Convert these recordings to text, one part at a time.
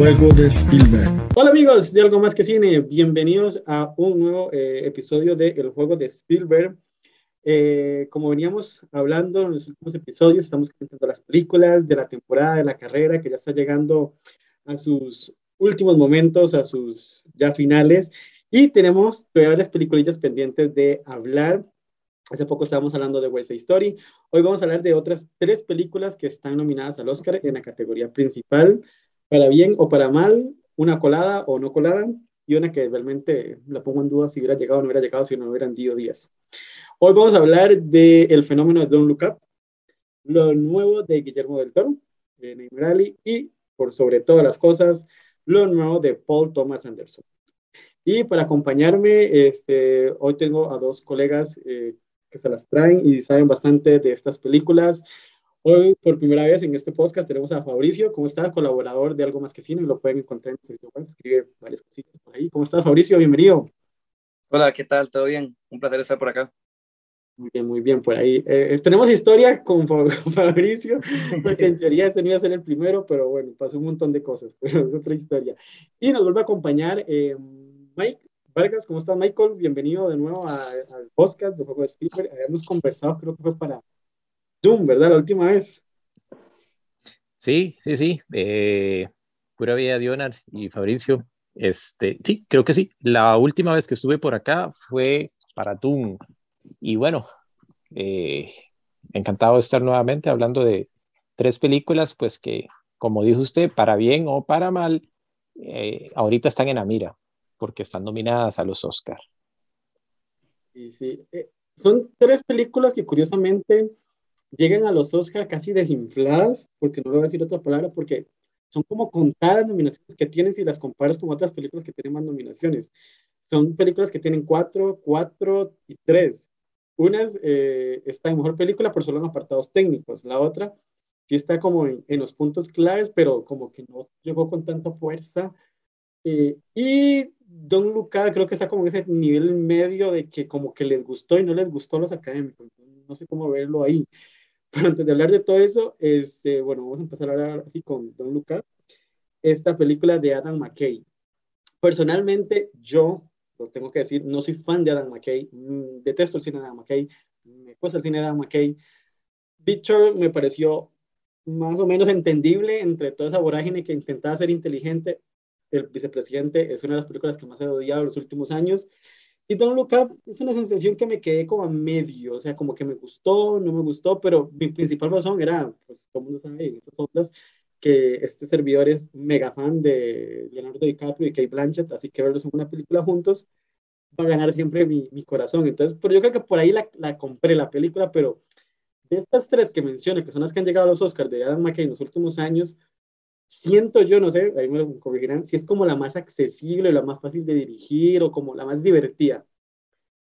Juego de Spielberg. Hola amigos de Algo Más que Cine, bienvenidos a un nuevo eh, episodio de El juego de Spielberg. Eh, como veníamos hablando en los últimos episodios, estamos comentando las películas de la temporada de la carrera que ya está llegando a sus últimos momentos, a sus ya finales. Y tenemos todavía varias peliculillas pendientes de hablar. Hace poco estábamos hablando de West Side Story. Hoy vamos a hablar de otras tres películas que están nominadas al Oscar en la categoría principal, para bien o para mal, una colada o no colada, y una que realmente la pongo en duda si hubiera llegado o no hubiera llegado, si no hubieran dicho días. Hoy vamos a hablar del fenómeno de Don't Look Up, lo nuevo de Guillermo del Toro, de Neymar y, por sobre todas las cosas, lo nuevo de Paul Thomas Anderson. Y para acompañarme, este, hoy tengo a dos colegas eh, que se las traen y saben bastante de estas películas. Hoy, por primera vez en este podcast, tenemos a Fabricio. ¿Cómo está? Colaborador de Algo Más Que Cine. Lo pueden encontrar en el sitio web. Escribe varias cositas por ahí. ¿Cómo estás, Fabricio? Bienvenido. Hola, ¿qué tal? ¿Todo bien? Un placer estar por acá. Muy bien, muy bien, por ahí. Eh, tenemos historia con Fabricio, porque en teoría este no iba a ser el primero, pero bueno, pasó un montón de cosas, pero es otra historia. Y nos vuelve a acompañar eh, Mike Vargas, ¿cómo estás, Michael? Bienvenido de nuevo al podcast de Juego de Spielberg. Habíamos conversado, creo que fue para Doom, ¿verdad? La última vez. Sí, sí, sí. Eh, pura vida, Dionar y Fabricio. Este, sí, creo que sí. La última vez que estuve por acá fue para Doom. Y bueno, eh, encantado de estar nuevamente hablando de tres películas, pues que, como dijo usted, para bien o para mal, eh, ahorita están en la mira porque están nominadas a los Oscar. Sí, sí. Eh, son tres películas que curiosamente llegan a los Oscar casi desinfladas, porque no le voy a decir otra palabra, porque son como contadas nominaciones que tienen si las comparas con otras películas que tienen más nominaciones. Son películas que tienen cuatro, cuatro y tres. Una eh, está en mejor película, por solo en apartados técnicos. La otra sí está como en, en los puntos claves, pero como que no llegó con tanta fuerza. Eh, y Don Luca creo que está como en ese nivel medio de que como que les gustó y no les gustó los académicos. No sé cómo verlo ahí. Pero antes de hablar de todo eso, este, bueno, vamos a empezar a hablar así con Don Luca. Esta película de Adam McKay. Personalmente, yo, lo tengo que decir, no soy fan de Adam McKay. Mm, detesto el cine de Adam McKay. Me cuesta el cine de Adam McKay. Victor me pareció más o menos entendible entre toda esa vorágine que intentaba ser inteligente el vicepresidente es una de las películas que más he odiado en los últimos años. Y Don't Look Up es una sensación que me quedé como a medio, o sea, como que me gustó, no me gustó, pero mi principal razón era, pues todo el mundo sabe en estas ondas, que este servidor es mega fan de Leonardo DiCaprio y Kate Blanchett, así que verlos en una película juntos va a ganar siempre mi, mi corazón. Entonces, pero yo creo que por ahí la, la, compré la película, pero de estas tres que mencioné, que son las que han llegado a los Oscars de Adam McKay en los últimos años, siento yo, no sé, ahí me lo corregirán, si es como la más accesible, la más fácil de dirigir o como la más divertida.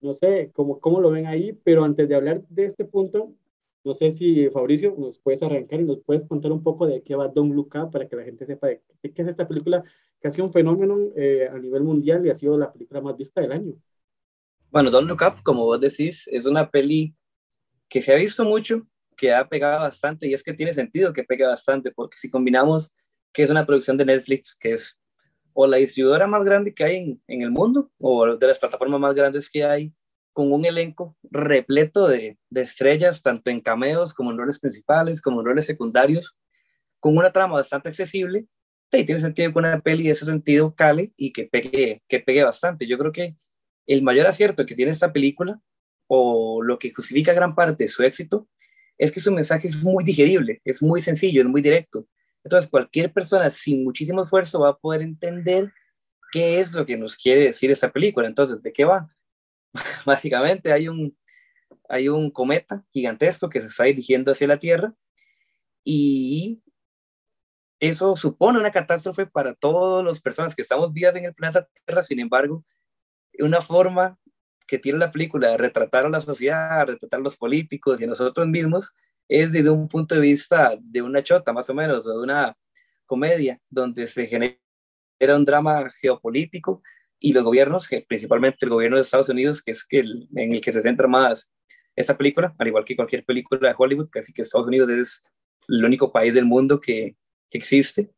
No sé cómo, cómo lo ven ahí, pero antes de hablar de este punto, no sé si Fabricio nos puedes arrancar y nos puedes contar un poco de qué va Don Luca para que la gente sepa de qué es esta película que ha sido un fenómeno eh, a nivel mundial y ha sido la película más vista del año. Bueno, Don Look Up, como vos decís, es una peli que se ha visto mucho, que ha pegado bastante y es que tiene sentido que pegue bastante porque si combinamos que es una producción de Netflix, que es o la distribuidora más grande que hay en, el mundo, o de las plataformas más grandes que hay, con un elenco repleto de, de, estrellas, tanto en cameos como en roles principales, como en roles secundarios, con una trama bastante accesible, y tiene sentido que una peli de ese sentido cale y que pegue, que pegue bastante. Yo creo que el mayor acierto que tiene esta película, o lo que justifica gran parte de su éxito, es que su mensaje es muy digerible, es muy sencillo, es muy directo. Entonces, cualquier persona sin muchísimo esfuerzo va a poder entender qué es lo que nos quiere decir esta película. Entonces, ¿de qué va? Básicamente hay un, hay un cometa gigantesco que se está dirigiendo hacia la Tierra y eso supone una catástrofe para todas las personas que estamos vivas en el planeta Tierra. Sin embargo, una forma que tiene la película de retratar a la sociedad, retratar a los políticos y a nosotros mismos, es desde un punto de vista de una chota, más o menos, o de una comedia, donde se genera un drama geopolítico y los gobiernos, principalmente el gobierno de Estados Unidos, que es que el, en el que se centra más esta película, al igual que cualquier película de Hollywood, casi que Estados Unidos es el único país del mundo que, que existe.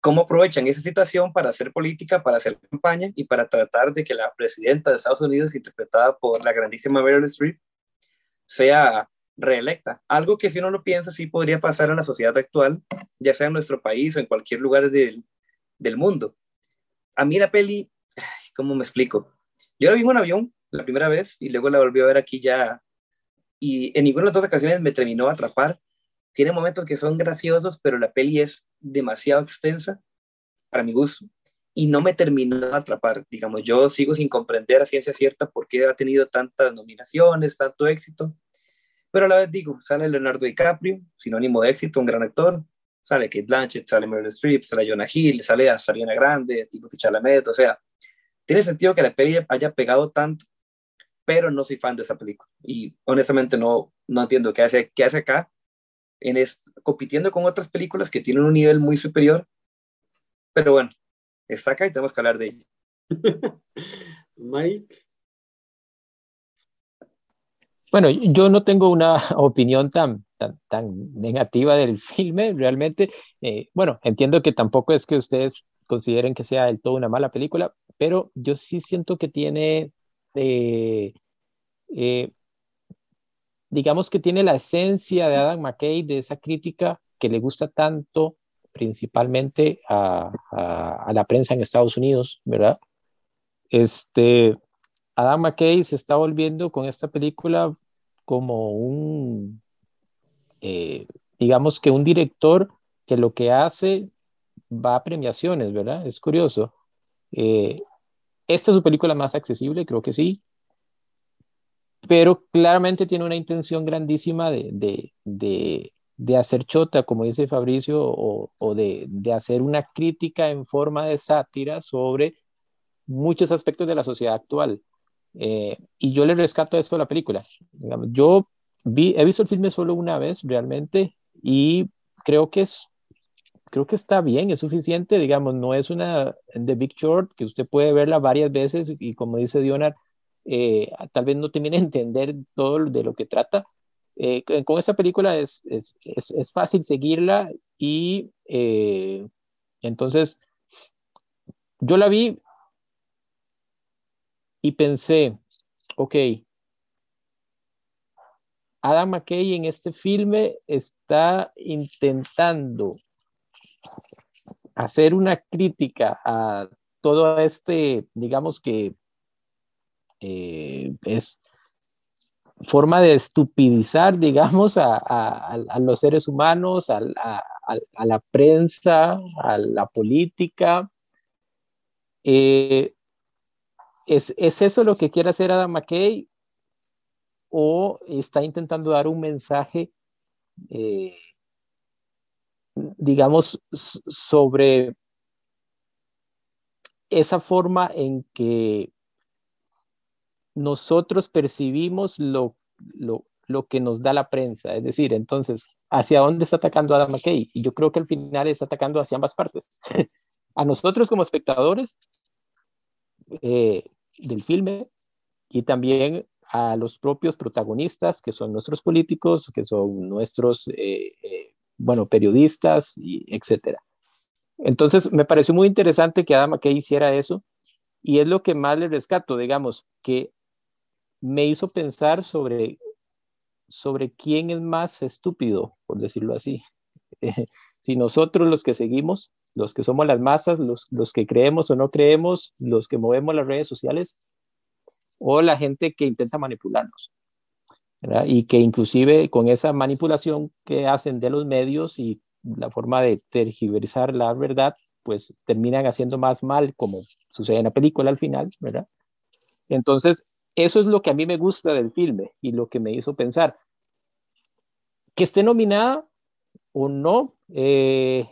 cómo aprovechan esa situación para hacer política, para hacer campaña y para tratar de que la presidenta de Estados Unidos, interpretada por la grandísima Meryl Streep, sea reelecta. Algo que si uno lo piensa, sí podría pasar en la sociedad actual, ya sea en nuestro país o en cualquier lugar del, del mundo. A mí la peli, ¿cómo me explico? Yo la vi en un avión la primera vez y luego la volví a ver aquí ya y en ninguna de las dos ocasiones me terminó de atrapar. Tiene momentos que son graciosos, pero la peli es demasiado extensa para mi gusto y no me terminó de atrapar. Digamos, yo sigo sin comprender a ciencia cierta por qué ha tenido tantas nominaciones, tanto éxito, pero a la vez digo, sale Leonardo DiCaprio, sinónimo de éxito, un gran actor, sale Kate Blanchett, sale Meryl Streep, sale Jonah Hill, sale a Sarina Grande, tipo Chalamet, o sea, tiene sentido que la peli haya pegado tanto, pero no soy fan de esa película y honestamente no, no entiendo qué hace, qué hace acá en compitiendo con otras películas que tienen un nivel muy superior, pero bueno, está acá y tenemos que hablar de ella. Mike. Bueno, yo no tengo una opinión tan, tan, tan negativa del filme, realmente. Eh, bueno, entiendo que tampoco es que ustedes consideren que sea del todo una mala película, pero yo sí siento que tiene, eh, eh, digamos que tiene la esencia de Adam McKay, de esa crítica que le gusta tanto principalmente a, a, la prensa en Estados Unidos, ¿verdad? Este, Adam McKay se está volviendo con esta película como un, eh, digamos que un director que lo que hace va a premiaciones, ¿verdad? Es curioso. Eh, esta es su película más accesible, creo que sí, pero claramente tiene una intención grandísima de, de, de, hacer chota, como dice Fabricio, o, o de, de, hacer una crítica en forma de sátira sobre muchos aspectos de la sociedad actual. Eh, y yo le rescato esto a la película. yo vi, he visto el filme solo una vez realmente y creo que es creo que está bien, es suficiente, digamos, no es una The Big Short que usted puede verla varias veces y como dice Dionar, eh, tal vez no termine de entender todo de lo que trata. Eh, con esta película es, es, es, fácil seguirla y eh, entonces yo la vi y pensé, ok, Adam McKay en este filme está intentando hacer una crítica a todo este, digamos que eh, es forma de estupidizar, digamos, a, los seres humanos, a, la prensa, a la política. Eh, ¿es, eso lo que quiere hacer Adam McKay? ¿O está intentando dar un mensaje, eh, digamos, sobre esa forma en que nosotros percibimos lo, lo, lo, que nos da la prensa. Es decir, entonces, ¿hacia dónde está atacando Adam McKay? Y yo creo que al final está atacando hacia ambas partes. a nosotros como espectadores eh, del filme y también a los propios protagonistas, que son nuestros políticos, que son nuestros, eh, eh, bueno, periodistas, y etcétera. Entonces, me pareció muy interesante que Adam McKay hiciera eso, y es lo que más le rescato, digamos, que me hizo pensar sobre, sobre quién es más estúpido, por decirlo así. si nosotros los que seguimos, los que somos las masas, los, los que creemos o no creemos, los que movemos las redes sociales, o la gente que intenta manipularnos. Y que inclusive con esa manipulación que hacen de los medios y la forma de tergiversar la verdad, pues terminan haciendo más mal, como sucede en la película al final. Entonces, eso es lo que a mí me gusta del filme y lo que me hizo pensar. Que esté nominada o no, eh,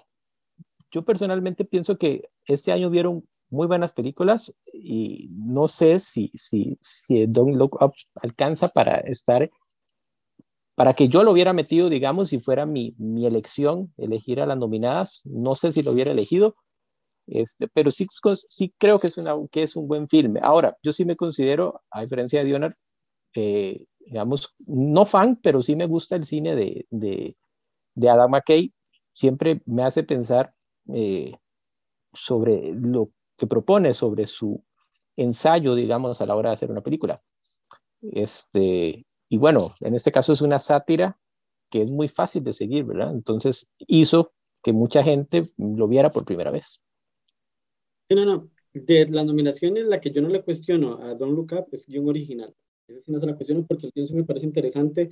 yo personalmente pienso que este año vieron muy buenas películas y no sé si, si, si Don't Look Up alcanza para estar, para que yo lo hubiera metido, digamos, si fuera mi, mi elección, elegir a las nominadas, no sé si lo hubiera elegido, este, pero sí, sí creo que es, una, que es un buen filme. Ahora, yo sí me considero, a diferencia de Dionar, eh, digamos, no fan, pero sí me gusta el cine de, de, de Adam McKay. Siempre me hace pensar eh, sobre lo que propone, sobre su ensayo, digamos, a la hora de hacer una película. Este, y bueno, en este caso es una sátira que es muy fácil de seguir, ¿verdad? Entonces hizo que mucha gente lo viera por primera vez. no, no. De las nominaciones, la que yo no le cuestiono a Don Look Up es guion original. Esa sí no se la cuestiono porque el guion me parece interesante.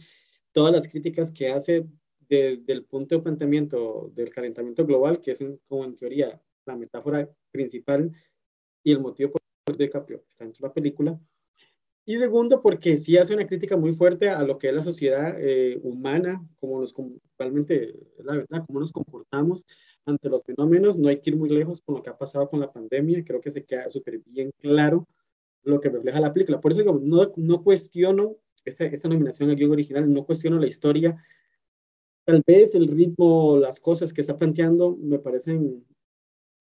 Todas las críticas que hace desde el punto de planteamiento del calentamiento global, que es como en teoría la metáfora principal y el motivo por el que está en la película. Y segundo, porque sí hace una crítica muy fuerte a lo que es la sociedad eh, humana, como nos, realmente, la verdad, cómo nos comportamos ante los fenómenos. No hay que ir muy lejos con lo que ha pasado con la pandemia. Creo que se queda súper bien claro lo que refleja la película. Por eso digo, no, no cuestiono esa, esa nominación al guion original, no cuestiono la historia. Tal vez el ritmo, las cosas que está planteando me parecen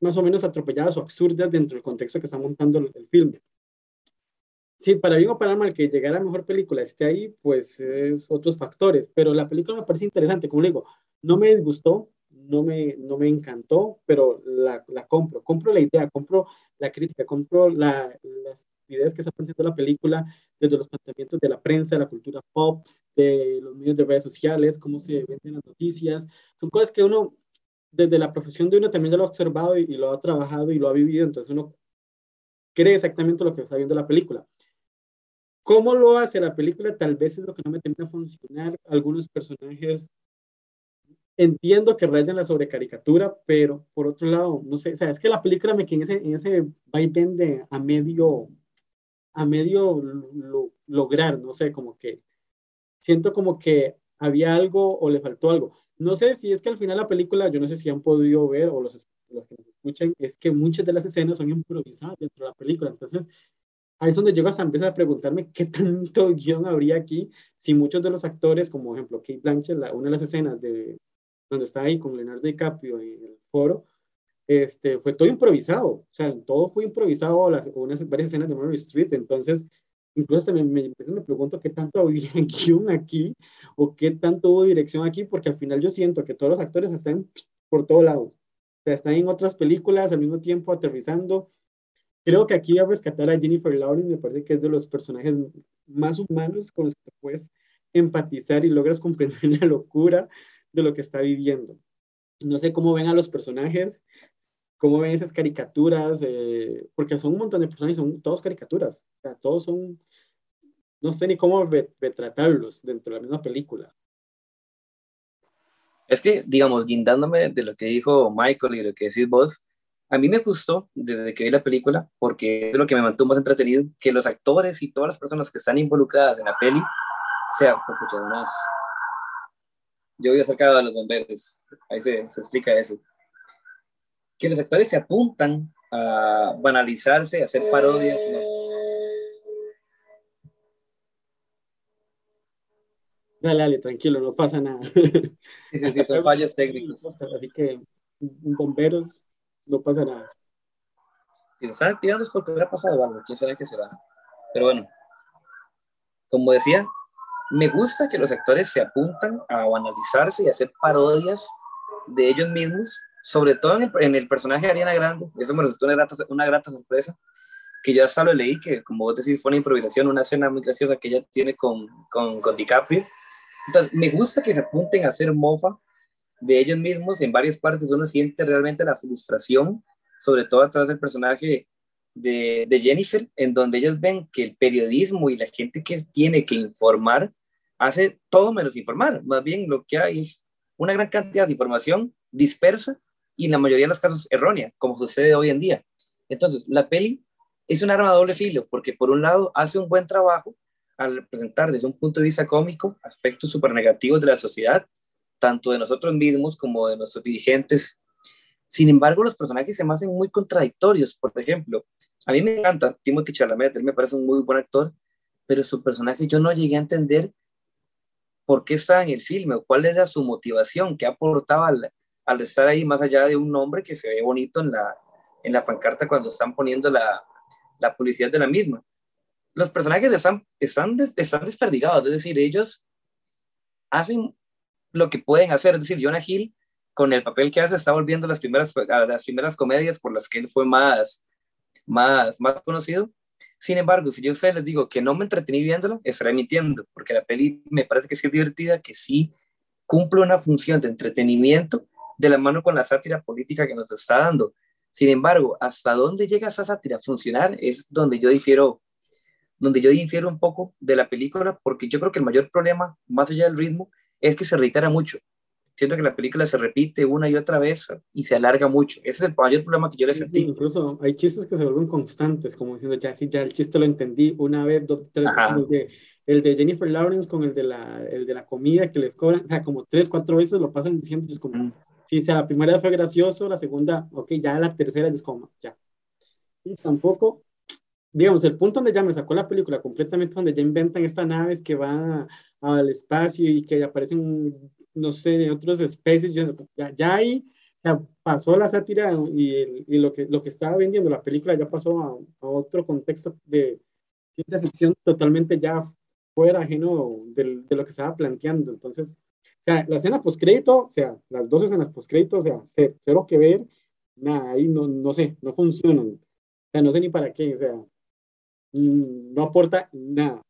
más o menos atropelladas o absurdas dentro del contexto que está montando el, el filme. Sí, para bien o para mal que llegara a mejor película esté ahí, pues es otros factores, pero la película me parece interesante, como le digo, no me disgustó, no me, no me encantó, pero la, la compro, compro la idea, compro la crítica, compro la, las ideas que está planteando la película desde los planteamientos de la prensa, de la cultura pop, de los medios de redes sociales, cómo se venden las noticias, son cosas que uno, desde la profesión de uno también lo ha observado y, lo ha trabajado y lo ha vivido, entonces uno cree exactamente lo que está viendo la película. ¿Cómo lo hace la película? Tal vez es lo que no me termina funcionar. Algunos personajes entiendo que rayan la sobrecaricatura, pero por otro lado, no sé, o sea, es que la película me queda en ese, en ese vaivén de a medio, a medio lo, lograr, no sé, como que siento como que había algo o le faltó algo. No sé si es que al final la película, yo no sé si han podido ver o los, los que nos escuchan, es que muchas de las escenas son improvisadas dentro de la película, entonces ahí es donde llego hasta empezar a preguntarme qué tanto guion habría aquí si muchos de los actores, como ejemplo Kate Blanchett, la, una de las escenas de donde está ahí con Leonardo DiCaprio en el foro, este, fue todo improvisado, o sea, todo fue improvisado, las, unas varias escenas de Mary Street, entonces, incluso también me, me pregunto qué tanto habría guion aquí, o qué tanto hubo dirección aquí, porque al final yo siento que todos los actores están por todo lado, o sea, están en otras películas al mismo tiempo aterrizando, Creo que aquí a rescatar a Jennifer Lawrence, me parece que es de los personajes más humanos con los que puedes empatizar y logras comprender la locura de lo que está viviendo. No sé cómo ven a los personajes, cómo ven esas caricaturas, eh, porque son un montón de personajes, son todos caricaturas, sea, todos son, no sé ni cómo retratarlos dentro de la misma película. Es que, digamos, guindándome de lo que dijo Michael y lo que decís vos, a mí me gustó desde que vi la película, porque es lo que me mantuvo más entretenido, que los actores y todas las personas que están involucradas en la peli sean, no. Yo voy acercado a los bomberos, ahí se, se explica eso. Que los actores se apuntan a banalizarse, a hacer parodias. ¿no? Dale, dale, tranquilo, no pasa nada. Sí, sí, sí, son fallos técnicos. Así que bomberos no pasa nada. Si se están activando es porque hubiera pasado algo, quién sabe qué será. Pero bueno, como decía, me gusta que los actores se apuntan a analizarse y hacer parodias de ellos mismos, sobre todo en el, en el personaje de Ariana Grande. Eso me resultó una grata, una grata sorpresa, que yo hasta lo leí, que como vos decís, fue una improvisación, una escena muy graciosa que ella tiene con, con, con DiCaprio. Entonces, me gusta que se apunten a hacer mofa de ellos mismos, en varias partes uno siente realmente la frustración, sobre todo a través del personaje de, Jennifer, en donde ellos ven que el periodismo y la gente que tiene que informar hace todo menos informar. Más bien lo que hay es una gran cantidad de información dispersa y en la mayoría de los casos errónea, como sucede hoy en día. Entonces, la peli es un arma de doble filo, porque por un lado hace un buen trabajo al presentar desde un punto de vista cómico aspectos súper negativos de la sociedad tanto de nosotros mismos como de nuestros dirigentes. Sin embargo, los personajes se me hacen muy contradictorios. Por ejemplo, a mí me encanta Timothy Chalamet, él me parece un muy buen actor, pero su personaje yo no llegué a entender por qué estaba en el filme o cuál era su motivación, qué aportaba al, al estar ahí más allá de un nombre que se ve bonito en la, en la pancarta cuando están poniendo la, la publicidad de la misma. Los personajes están, están, están desperdigados, es decir, ellos hacen lo que pueden hacer. Es decir, Jonah Hill con el papel que hace está volviendo las primeras, las primeras comedias por las que él fue más, más, más conocido. Sin embargo, si yo a ustedes les digo que no me entretení viéndolo, estaré mintiendo, porque la peli me parece que sí es divertida, que sí cumple una función de entretenimiento de la mano con la sátira política que nos está dando. Sin embargo, hasta dónde llega esa sátira a funcionar es donde yo difiero, donde yo difiero un poco de la película, porque yo creo que el mayor problema, más allá del ritmo, es que se reitera mucho siento que la película se repite una y otra vez y se alarga mucho. Ese es el mayor problema que yo le sentí. incluso hay chistes que se vuelven constantes, como diciendo, ya, ya el chiste lo entendí una vez, dos, tres, veces. el de Jennifer Lawrence con el de la, el de la comida que les cobran, o sea, como tres, cuatro veces lo pasan diciendo, es como, mm. si sea, la primera fue gracioso, la segunda, ok, ya la tercera es como, ya. Y tampoco, digamos, el punto donde ya me sacó la película completamente, donde ya inventan estas naves que van al espacio y que aparecen no sé, de otras especies, ya, ya ahí pasó la sátira y, y, lo, que, lo que estaba vendiendo la película ya pasó a, otro contexto de ciencia ficción totalmente ya fuera ajeno de, de lo que estaba planteando. Entonces, o sea, la escena postcrédito, o sea, las dos escenas postcrédito, o sea, cero que ver, nada, ahí no, no sé, no funcionan. O sea, no sé ni para qué, o sea, mm, no aporta nada.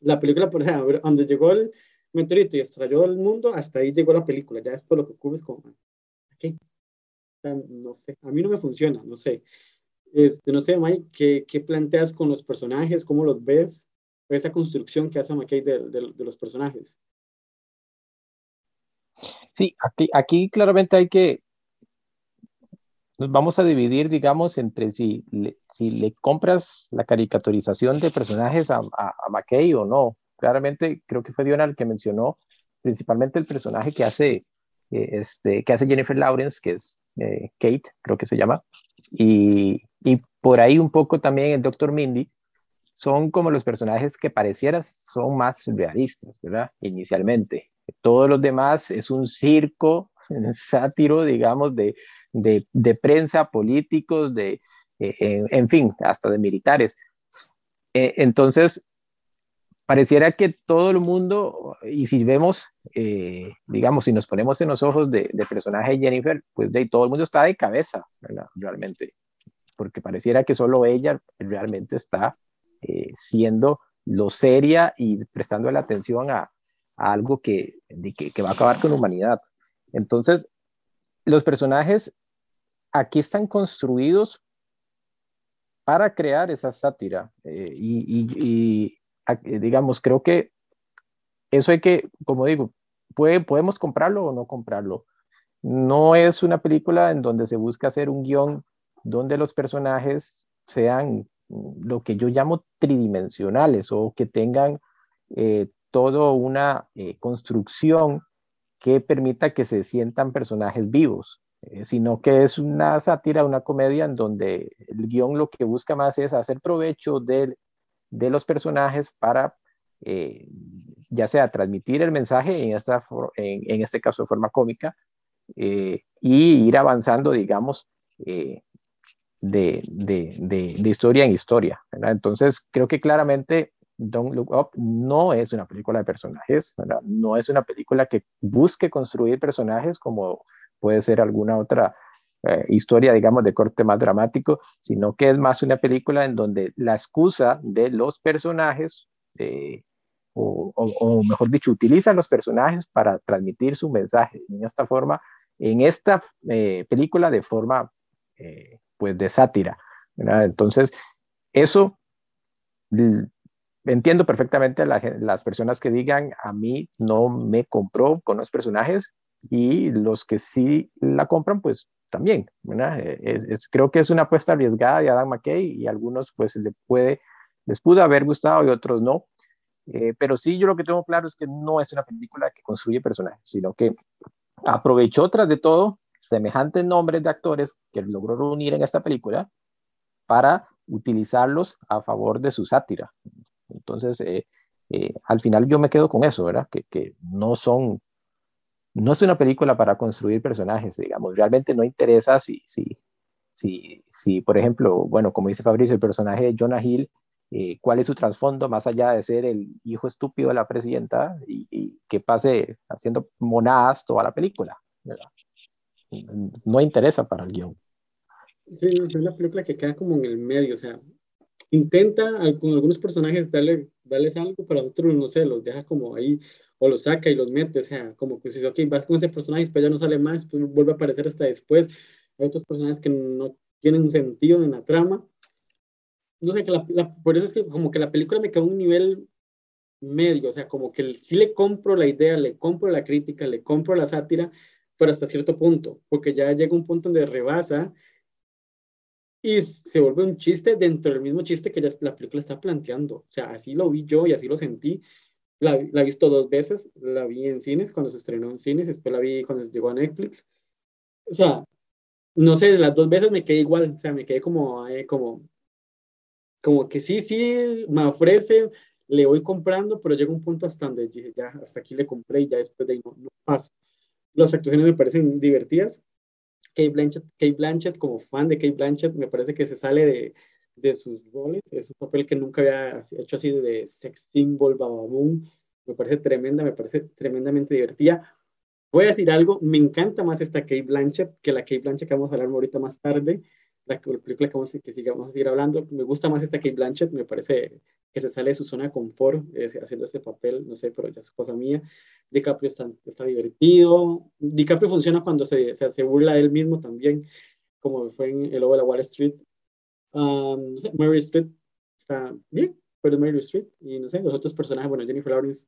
La película, por ejemplo, donde llegó el, meteorito y estrelló el mundo, hasta ahí llegó la película. Ya esto lo que ocurre es como, ¿qué? no sé, a mí no me funciona, no sé. Este, no sé, Mike, ¿qué, ¿qué, planteas con los personajes? ¿Cómo los ves? Esa construcción que hace McKay de, los personajes. Sí, aquí, claramente hay que, nos vamos a dividir, digamos, entre si le, si le compras la caricaturización de personajes a, a, a McKay o no claramente creo que fue Diona el que mencionó principalmente el personaje que hace, eh, este, que hace Jennifer Lawrence, que es eh, Kate, creo que se llama, y, y, por ahí un poco también el Dr. Mindy, son como los personajes que parecieras son más realistas, ¿verdad? Inicialmente. Todos los demás es un circo, sátiro, digamos, de, de, de prensa, políticos, de, eh, en, en, fin, hasta de militares. entonces, pareciera que todo el mundo, y si vemos, eh, digamos, si nos ponemos en los ojos de, de personaje Jennifer, pues de todo el mundo está de cabeza, ¿verdad? Realmente, porque pareciera que solo ella realmente está eh, siendo lo seria y prestando la atención a, algo que, que, que, va a acabar con la humanidad. Entonces, los personajes aquí están construidos para crear esa sátira eh, y, digamos, creo que eso hay que, como digo, puede, podemos comprarlo o no comprarlo. No es una película en donde se busca hacer un guion donde los personajes sean lo que yo llamo tridimensionales o que tengan eh, toda una eh, construcción que permita que se sientan personajes vivos, sino que es una sátira, una comedia en donde el guion lo que busca más es hacer provecho del de los personajes para, eh, ya sea transmitir el mensaje, en, esta, en, este caso de forma cómica, eh, y ir avanzando, digamos, eh, de, de, de, historia en historia. Entonces, creo que claramente Don't Look Up no es una película de personajes, no es una película que busque construir personajes como puede ser alguna otra eh, historia, digamos, de corte más dramático, sino que es más una película en donde la excusa de los personajes, eh, o, mejor dicho, utilizan los personajes para transmitir su mensaje en esta forma, en esta eh, película de forma, pues, de sátira. Entonces, eso entiendo perfectamente a las personas que digan, a mí no me compró con los personajes y los que sí la compran, pues también, eh, Es, creo que es una apuesta arriesgada de Adam McKay y algunos pues le puede, les pudo haber gustado y otros no. Eh, pero sí, yo lo que tengo claro es que no es una película que construye personajes, sino que aprovechó tras de todo semejantes nombres de actores que logró reunir en esta película para utilizarlos a favor de su sátira. Entonces, eh, al final yo me quedo con eso, ¿verdad? Que, que no son no es una película para construir personajes, digamos, realmente no interesa si, si, si, si por ejemplo, bueno, como dice Fabricio, el personaje de Jonah Hill, eh, cuál es su trasfondo más allá de ser el hijo estúpido de la presidenta y, que pase haciendo monadas toda la película. no interesa para el guion. Sí, es una película que queda como en el medio, o sea, intenta con algunos personajes darle, darles algo, pero otros, no sé, los deja como ahí, o los saca y los mete, o sea, como que si, ok, vas con ese personaje, pero ya no sale más, pues vuelve a aparecer hasta después. Hay otros personajes que no tienen un sentido en la trama. No sé, que la, por eso es que como que la película me quedó a un nivel medio, o sea, como que sí le compro la idea, le compro la crítica, le compro la sátira, pero hasta cierto punto, porque ya llega un punto donde rebasa y se vuelve un chiste dentro del mismo chiste que ya la película está planteando. O sea, así lo vi yo y así lo sentí. La, la he visto dos veces, la vi en cines cuando se estrenó en cines, después la vi cuando llegó a Netflix. O sea, no sé, las dos veces me quedé igual, o sea, me quedé como, eh, como, como que sí, sí, me ofrece, le voy comprando, pero llega un punto hasta donde dije, ya, hasta aquí le compré y ya después de ahí no, no paso. Las actuaciones me parecen divertidas, Kate Blanchett, Kate Blanchett, como fan de Kate Blanchett, me parece que se sale de, de sus roles. Es un papel que nunca había hecho así de sex symbol, bababoom. Me parece tremenda, me parece tremendamente divertida. Voy a decir algo, me encanta más esta Kate Blanchett que la Kate Blanchett que vamos a hablar ahorita más tarde la película que vamos, que sigamos a seguir hablando. Me gusta más esta Kate Blanchett, me parece que se sale de su zona de confort eh, haciendo este papel, no sé, pero ya es cosa mía. DiCaprio está, está divertido. DiCaprio funciona cuando se, se, se, burla de él mismo también, como fue en El Lobo de la Wall Street. Um, Mary Street está bien, pero Mary Street. Y no sé, los otros personajes, bueno, Jennifer Lawrence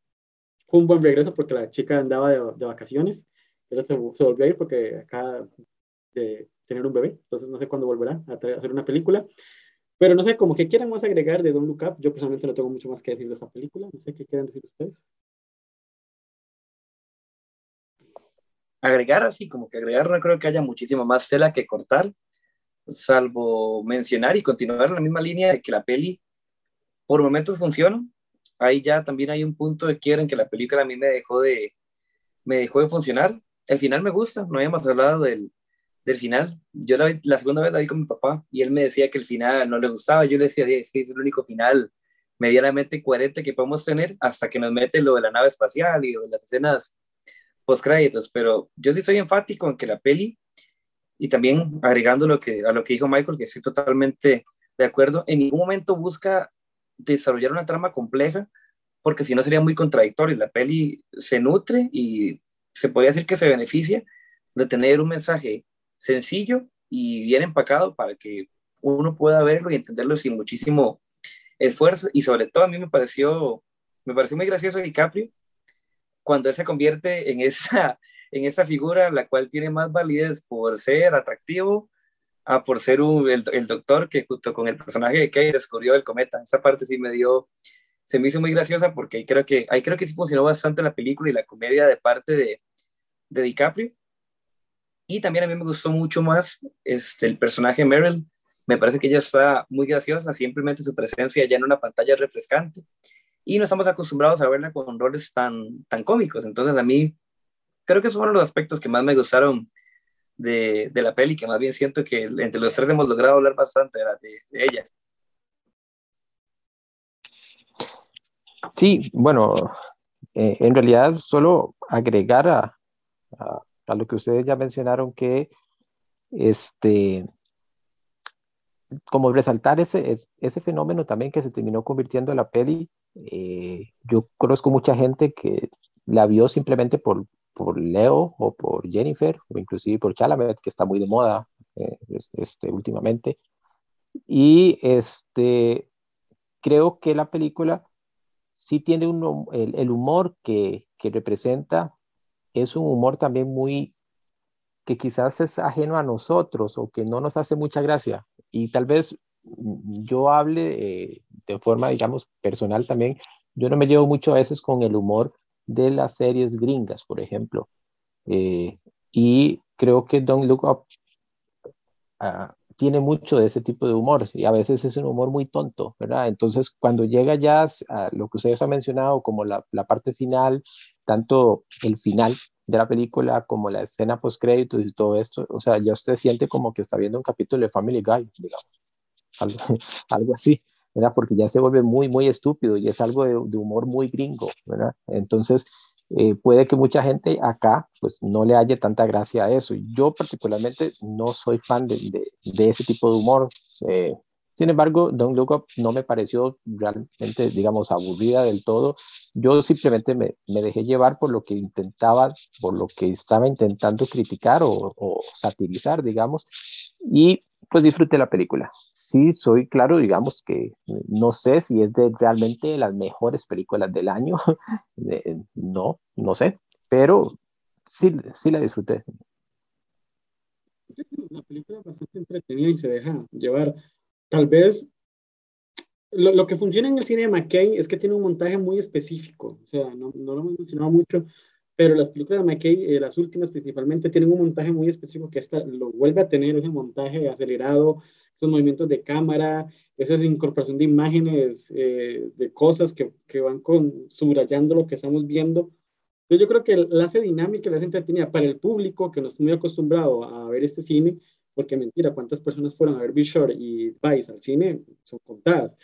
fue un buen regreso porque la chica andaba de, de vacaciones, pero se, se, volvió a ir porque acá de, tener un bebé, entonces no sé cuándo volverá a hacer una película. Pero no sé, como que quieran más agregar de Don't Look Up, yo personalmente no tengo mucho más que decir de esta película, no sé qué quieran decir ustedes. Agregar así, como que agregar, no creo que haya muchísima más tela que cortar, salvo mencionar y continuar en la misma línea de que la peli por momentos funciona. Ahí ya también hay un punto de quiero en que la película a mí me dejó de, me dejó de funcionar. El final me gusta, no habíamos hablado del, del final. Yo la, la, segunda vez la vi con mi papá y él me decía que el final no le gustaba. Yo le decía, es que es el único final medianamente coherente que podemos tener hasta que nos mete lo de la nave espacial y de las escenas post créditos. Pero yo sí soy enfático en que la peli, y también agregando lo que, a lo que dijo Michael, que estoy totalmente de acuerdo, en ningún momento busca desarrollar una trama compleja, porque si no sería muy contradictorio. La peli se nutre y se podría decir que se beneficia de tener un mensaje sencillo y bien empacado para que uno pueda verlo y entenderlo sin muchísimo esfuerzo. Y sobre todo a mí me pareció, me pareció muy gracioso DiCaprio cuando él se convierte en esa, en esa figura la cual tiene más validez por ser atractivo a por ser el, el, doctor que junto con el personaje de Kay descubrió el cometa. Esa parte sí me dio, se me hizo muy graciosa porque creo que, ahí creo que sí funcionó bastante la película y la comedia de parte de, de DiCaprio. Y también a mí me gustó mucho más este, el personaje Meryl. Me parece que ella está muy graciosa, simplemente su presencia ya en una pantalla refrescante. Y no estamos acostumbrados a verla con roles tan, tan cómicos. Entonces a mí creo que esos fueron los aspectos que más me gustaron de, de la peli, que más bien siento que entre los tres hemos logrado hablar bastante de, de ella. Sí, bueno, eh, en realidad solo agregar a, a, a lo que ustedes ya mencionaron que este como resaltar ese, ese fenómeno también que se terminó convirtiendo en la peli. Eh, yo conozco mucha gente que la vio simplemente por, por Leo o por Jennifer o inclusive por Chalamet, que está muy de moda eh, este, últimamente. Y este, creo que la película sí tiene un, el, el humor que, que representa es un humor también muy que quizás es ajeno a nosotros o que no nos hace mucha gracia. Y tal vez yo hable eh, de forma, digamos, personal también. Yo no me llevo mucho a veces con el humor de las series gringas, por ejemplo. Eh, y creo que Don't Look Up uh, tiene mucho de ese tipo de humor y a veces es un humor muy tonto, ¿verdad? Entonces, cuando llega ya a lo que ustedes han mencionado como la, parte final, tanto el final de la película como la escena post créditos y todo esto, o sea, ya usted siente como que está viendo un capítulo de Family Guy, digamos, algo, algo así, ¿verdad? Porque ya se vuelve muy, muy estúpido y es algo de, de humor muy gringo, ¿verdad? Entonces, eh, puede que mucha gente acá pues no le haya tanta gracia a eso. Yo particularmente no soy fan de, de, ese tipo de humor. Eh, sin embargo, Don't Look Up no me pareció realmente, digamos, aburrida del todo. Yo simplemente me, me dejé llevar por lo que intentaba, por lo que estaba intentando criticar o, o satirizar, digamos, y pues disfruté la película. Sí, soy claro, digamos que no sé si es de realmente las mejores películas del año, no, no sé, pero sí, sí la disfruté. La película es bastante entretenida y se deja llevar. Tal vez lo, lo, que funciona en el cine de McKay es que tiene un montaje muy específico, o sea, no, no lo hemos mucho, pero las películas de McKay, eh, las últimas principalmente, tienen un montaje muy específico que esta lo vuelve a tener, ese montaje acelerado, esos movimientos de cámara, esa incorporación de imágenes, eh, de cosas que, que, van con, subrayando lo que estamos viendo. Entonces yo creo que la hace dinámica, la hace entretenida para el público que no está muy acostumbrado a ver este cine, porque mentira, ¿cuántas personas fueron a ver Bishop y Vice al cine? Son contadas.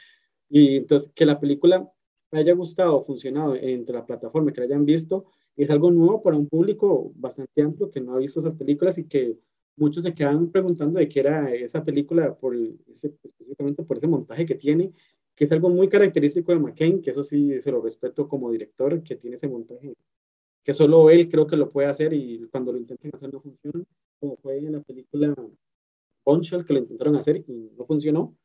Y entonces que la película haya gustado, funcionado entre la plataforma, que la hayan visto, es algo nuevo para un público bastante amplio que no ha visto esas películas y que muchos se quedan preguntando de qué era esa película por ese, específicamente por ese montaje que tiene, que es algo muy característico de McCain, que eso sí se lo respeto como director, que tiene ese montaje, que solo él creo que lo puede hacer y cuando lo intenten hacer no funciona, como fue en la película Bombshell que lo intentaron hacer y no funcionó,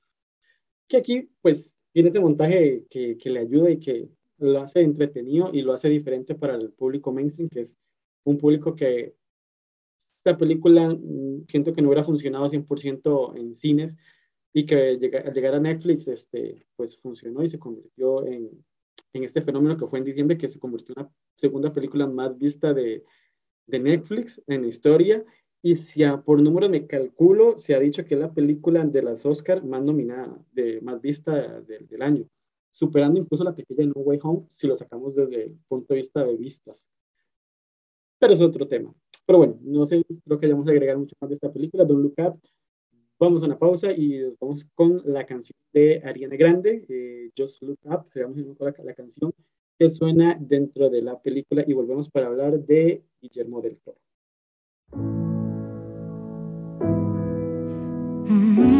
que aquí pues tiene ese montaje que, que le ayuda y que lo hace entretenido y lo hace diferente para el público mainstream, que es un público que esta película mm, siento que no hubiera funcionado 100% en cines y que al llegar a Netflix, este, pues funcionó y se convirtió en, en este fenómeno que fue en diciembre, que se convirtió en la segunda película más vista de, de Netflix en la historia. Y si por número me calculo, se ha dicho que es la película de las Oscar más nominada, de, más vista del año superando incluso la pequeña No Way Home si lo sacamos desde el punto de vista de vistas. Pero es otro tema. Pero bueno, no sé, creo que a agregar mucho más de esta película, Don't Look Up. Vamos a una pausa y vamos con la canción de Ariana Grande, eh, Just Look Up, se llama la, la canción que suena dentro de la película y volvemos para hablar de Guillermo del Toro. Mm -hmm.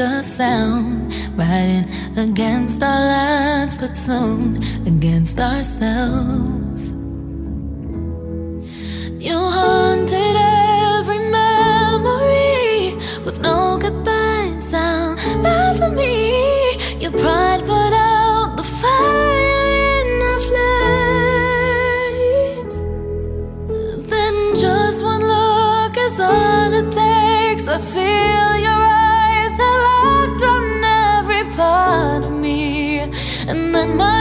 Sound, riding against our lands, but soon against ourselves. You haunted every memory with no goodbye sound. Bad for me, your pride put out the fire in our flames. Then just one look is all it takes. I feel of me, and then my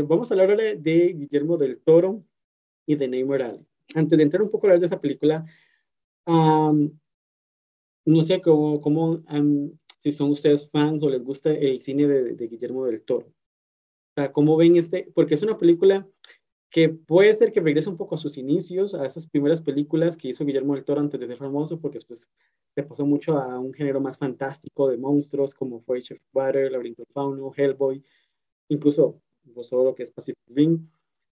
Eh, vamos a hablar ahora de Guillermo del Toro y de Neymar Ali. Antes de entrar un poco a hablar de esa película, am, no sé cómo, cómo am, si son ustedes fans o les gusta el cine de, de Guillermo del Toro. O sea, ¿cómo ven este? Porque es una película que puede ser que regrese un poco a sus inicios, a esas primeras películas que hizo Guillermo del Toro antes de ser famoso, porque después se pasó mucho a un género más fantástico de monstruos, como fue Chef Water, Laberinto del Fauno, Hellboy, incluso lo que es Pacific Rim.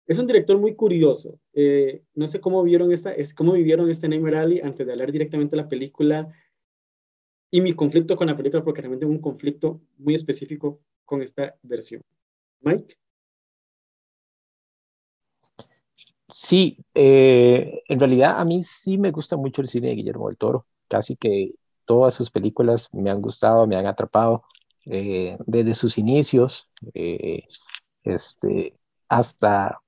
Es un director muy curioso. Eh, no sé cómo vieron esta, es cómo vivieron este Name Rally antes de hablar directamente de la película y mi conflicto con la película, porque también tengo un conflicto muy específico con esta versión. Mike. Sí, eh, en realidad a mí sí me gusta mucho el cine de Guillermo del Toro. Casi que todas sus películas me han gustado, me han atrapado. eh, desde sus inicios este, hasta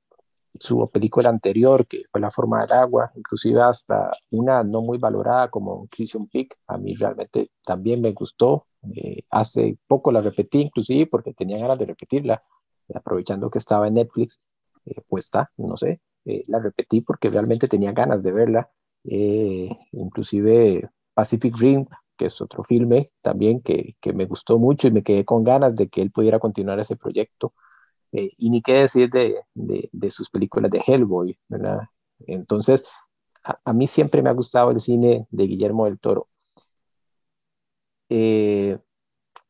su película anterior, que fue La forma del agua, inclusive hasta una no muy valorada como Christian Peak, a mí realmente también me gustó. Eh, hace poco la repetí, inclusive porque tenía ganas de repetirla, aprovechando que estaba en Netflix, pues está, no sé, la repetí porque realmente tenía ganas de verla. inclusive Pacific Rim que es otro filme también que, que, me gustó mucho y me quedé con ganas de que él pudiera continuar ese proyecto. Eh, y ni qué decir de, de, sus películas de Hellboy, ¿verdad? Entonces, a, a, mí siempre me ha gustado el cine de Guillermo del Toro. Eh,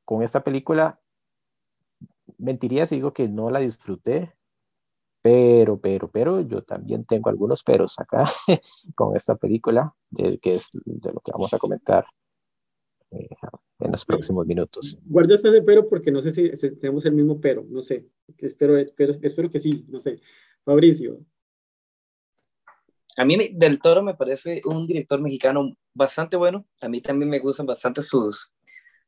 con esta película, mentiría si digo que no la disfruté, pero, pero, pero, yo también tengo algunos peros acá con esta película, que es de lo que vamos a comentar eh, en los próximos minutos. Guarda ese pero porque no sé si, tenemos el mismo pero, no sé. Espero, espero, espero que sí, no sé. Fabricio. A mí Del Toro me parece un director mexicano bastante bueno. A mí también me gustan bastante sus,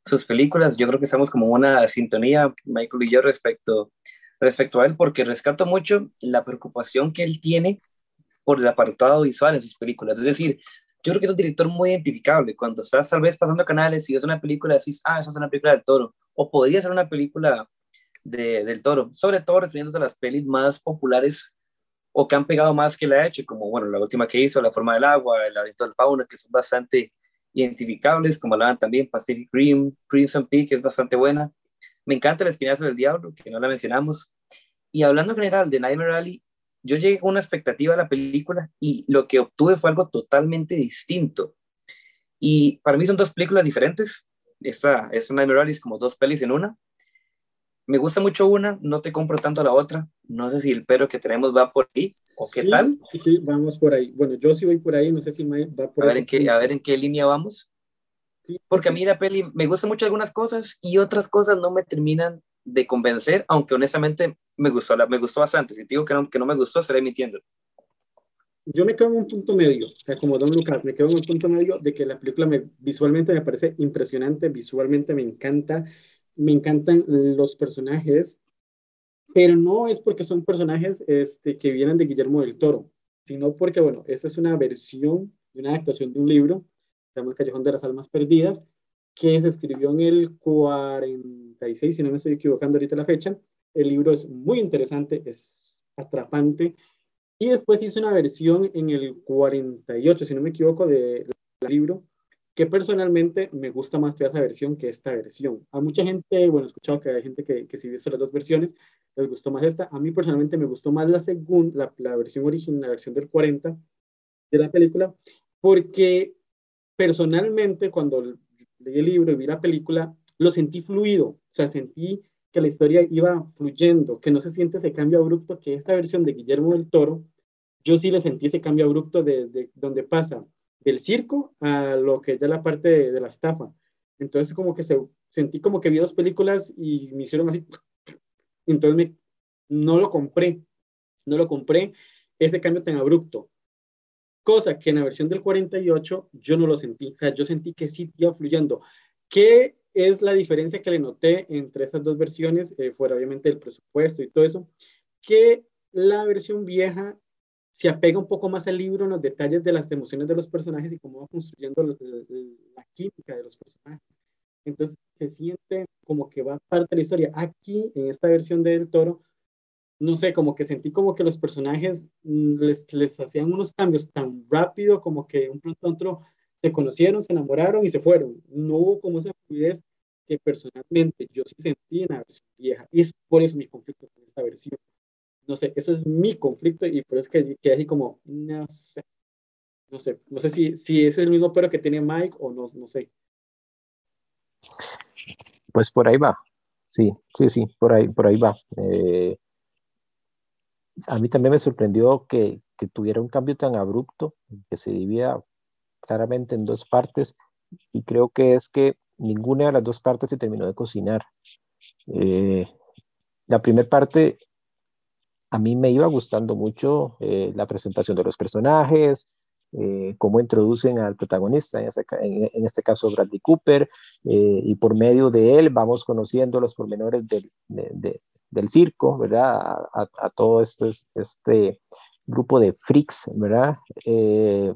sus películas. Yo creo que estamos como una sintonía, Michael y yo, respecto, respecto a él, porque rescato mucho la preocupación que él tiene por el apartado visual en sus películas. Es decir, yo creo que es un director muy identificable. Cuando estás tal vez pasando canales y ves una película, decís, ah, esa es una película del toro, o podría ser una película de, del toro, sobre todo refiriéndose a las pelis más populares o que han pegado más que la ha hecho, como bueno, la última que hizo, La forma del agua, El laberinto del fauna, que son bastante identificables, como hablaban también Pacific Rim, Crimson Peak, que es bastante buena. Me encanta El espinazo del diablo, que no la mencionamos. Y hablando en general de Nightmare Alley, yo llegué con una expectativa a la película y lo que obtuve fue algo totalmente distinto. Y para mí son dos películas diferentes. Esta es Nightmare Alley, es como dos pelis en una. Me gusta mucho una, no te compro tanto la otra. No sé si el pero que tenemos va por ahí o qué tal. Sí, vamos por ahí. Bueno, yo sí voy por ahí, no sé si va por a ver en qué, A ver en qué línea vamos. Porque a mí la peli me gusta mucho algunas cosas y otras cosas no me terminan de convencer, aunque honestamente me gustó, me gustó bastante. Si digo que no, que no me gustó, estaré mintiendo. Yo me quedo en un punto medio, o sea, como Don Lucas, me quedo en un punto medio de que la película me, visualmente me parece impresionante, visualmente me encanta, me encantan los personajes, pero no es porque son personajes este, que vienen de Guillermo del Toro, sino porque, bueno, esta es una versión de una adaptación de un libro, se llama El Callejón de las Almas Perdidas, que se escribió en el 46, si no me estoy equivocando ahorita la fecha. El libro es muy interesante, es atrapante. Y después hice una versión en el 48, si no me equivoco, del libro, que personalmente me gusta más que esa versión que esta versión. A mucha gente, bueno, he escuchado que hay gente que, que si visto las dos versiones, les gustó más esta. A mí personalmente me gustó más la segunda, la, la versión original, la versión del 40 de la película, porque personalmente cuando leí el libro y vi la película, lo sentí fluido, o sea, sentí que la historia iba fluyendo, que no se siente ese cambio abrupto que esta versión de Guillermo del Toro, yo sí le sentí ese cambio abrupto de, de donde pasa del circo a lo que es ya la parte de, de, la estafa. Entonces como que se, sentí como que vi dos películas y me hicieron así, entonces me, no lo compré, no lo compré, ese cambio tan abrupto. Cosa que en la versión del 48 yo no lo sentí, o sea, yo sentí que sí iba fluyendo. ¿Qué es la diferencia que le noté entre estas dos versiones? Eh, fuera obviamente el presupuesto y todo eso, que la versión vieja se apega un poco más al libro en los detalles de las emociones de los personajes y cómo va construyendo la, la química de los personajes. Entonces se siente como que va parte de la historia. Aquí, en esta versión de del Toro, no sé, como que sentí como que los personajes mm, les, les hacían unos cambios tan rápido, como que un pronto otro se conocieron, se enamoraron y se fueron. No hubo como esa fluidez que personalmente yo sí sentí en la versión vieja. Y es por eso mi conflicto con esta versión. No sé, eso es mi conflicto y por eso es que quedé así como, no sé, no sé, no sé si, si es el mismo pero que tiene Mike o no, no sé. Pues por ahí va, sí, sí, sí, por ahí, por ahí va. Eh, a mí también me sorprendió que, que, tuviera un cambio tan abrupto, que se dividía claramente en dos partes, y creo que es que ninguna de las dos partes se terminó de cocinar. Eh, la primera parte, a mí me iba gustando mucho eh, la presentación de los personajes, eh, cómo introducen al protagonista, en, este caso Bradley Cooper, eh, y por medio de él vamos conociendo los pormenores del, del circo, ¿verdad? A, todo este, este grupo de freaks, ¿verdad? Eh,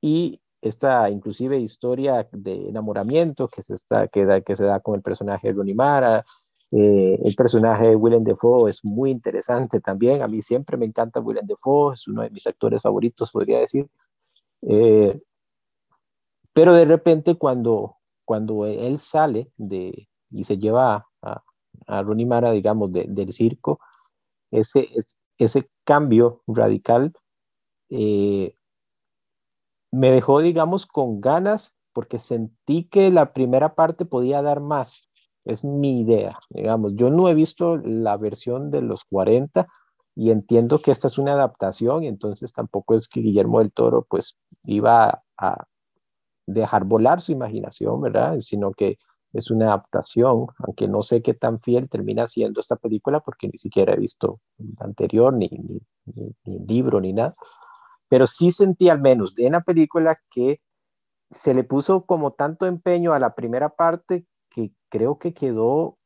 y esta inclusive historia de enamoramiento que se, está, que, da, que se da con el personaje de Ronnie Mara, eh, el personaje de Willem Dafoe es muy interesante también. A mí siempre me encanta Willem Dafoe, es uno de mis actores favoritos, podría decir. Eh, pero de repente cuando, cuando él sale de, y se lleva a, a Ronnie Mara, digamos, del circo, ese, ese cambio radical eh, me dejó, digamos, con ganas porque sentí que la primera parte podía dar más. Es mi idea, digamos. Yo no he visto la versión de los 40 y entiendo que esta es una adaptación y entonces tampoco es que Guillermo del Toro pues iba a dejar volar su imaginación, ¿verdad? Sino que es una adaptación, aunque no sé qué tan fiel termina siendo esta película porque ni siquiera he visto la anterior, ni, ni, ni, libro, ni nada. Pero sí sentí al menos de una película que se le puso como tanto empeño a la primera parte que creo que quedó,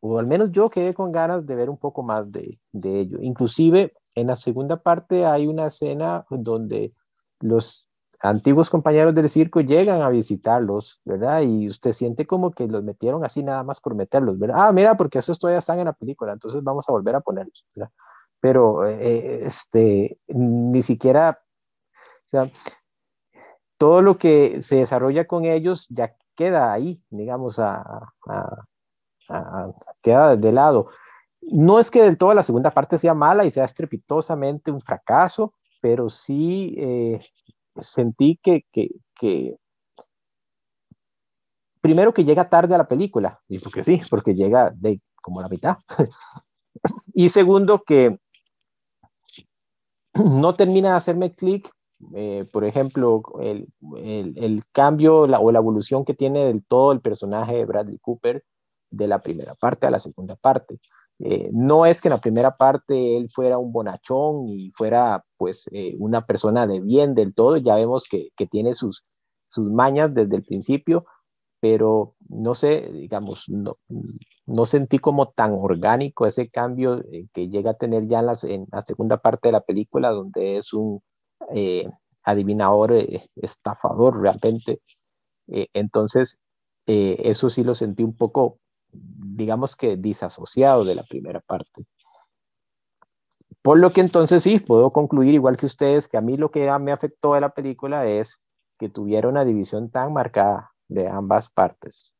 o al menos yo quedé con ganas de ver un poco más de, de ello. Inclusive en la segunda parte hay una escena donde los antiguos compañeros del circo llegan a visitarlos, ¿verdad? Y usted siente como que los metieron así nada más por meterlos, ¿verdad? Ah, mira, porque esos todavía están en la película, entonces vamos a volver a ponerlos, ¿verdad? Pero eh, este, ni siquiera, o sea, todo lo que se desarrolla con ellos ya queda ahí, digamos, a, queda de lado. No es que del todo la segunda parte sea mala y sea estrepitosamente un fracaso, pero sí eh, sentí que, que, primero que llega tarde a la película, y porque sí, porque llega de como la mitad. y segundo que no termina de hacerme clic eh, por ejemplo, el, el, cambio o la evolución que tiene del todo el personaje de Bradley Cooper de la primera parte a la segunda parte. Eh, no es que en la primera parte él fuera un bonachón y fuera pues eh, una persona de bien del todo, ya vemos que, que, tiene sus, sus mañas desde el principio, pero no sé, digamos, no, no sentí como tan orgánico ese cambio que llega a tener ya en, la segunda parte de la película, donde es un, eh, adivinador, eh, estafador realmente. Eh, entonces, eso sí lo sentí un poco, digamos que disasociado de la primera parte. Por lo que entonces sí, puedo concluir igual que ustedes que a mí lo que me afectó de la película es que tuviera una división tan marcada de ambas partes.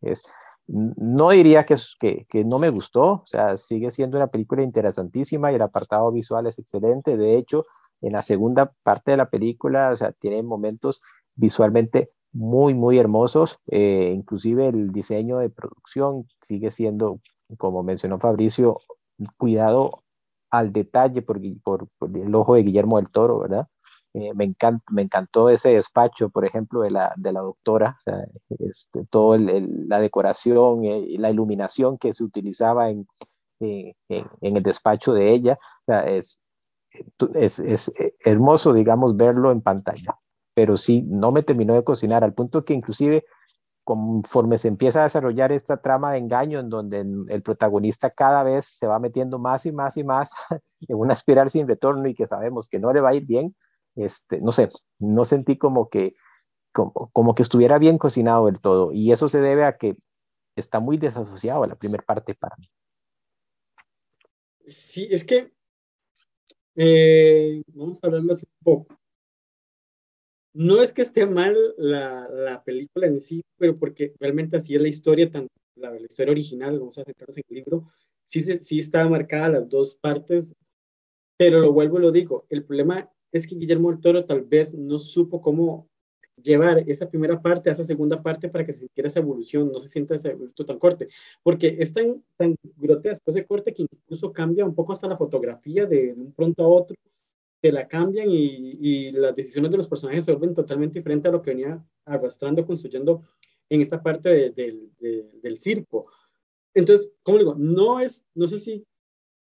es, no diría que, que, que, no me gustó, o sea, sigue siendo una película interesantísima y el apartado visual es excelente. De hecho, en la segunda parte de la película, o sea, tiene momentos visualmente muy, muy hermosos, eh, inclusive el diseño de producción sigue siendo, como mencionó Fabricio, cuidado al detalle por, por, el ojo de Guillermo del Toro, ¿verdad? Eh, me, me encantó ese despacho, por ejemplo, de la, de la doctora, o sea, este, toda la decoración eh, la iluminación que se utilizaba en, en, en, el despacho de ella, o sea, es, es, es, eh, hermoso, digamos, verlo en pantalla, pero sí, no me terminó de cocinar, al punto que inclusive conforme se empieza a desarrollar esta trama de engaño en donde el protagonista cada vez se va metiendo más y más y más en una espiral sin retorno y que sabemos que no le va a ir bien, este, no sé, no sentí como que, como, como que estuviera bien cocinado del todo y eso se debe a que está muy desasociado a la primera parte para mí. Sí, es que eh, vamos a hablarlo así un poco. No es que esté mal la, la, película en sí, pero porque realmente así es la historia, tanto la, historia original, vamos a centrarnos en el libro, sí, sí está marcada las dos partes, pero lo vuelvo y lo digo, el problema es que Guillermo del Toro tal vez no supo cómo llevar esa primera parte a esa segunda parte para que se sintiera esa evolución, no se sienta ese tan corte, porque es tan, tan grotesco ese corte que incluso cambia un poco hasta la fotografía de, un pronto a otro, te la cambian y, y, las decisiones de los personajes se vuelven totalmente diferentes a lo que venía arrastrando, construyendo en esta parte de, del circo. Entonces, como digo, no es, no sé si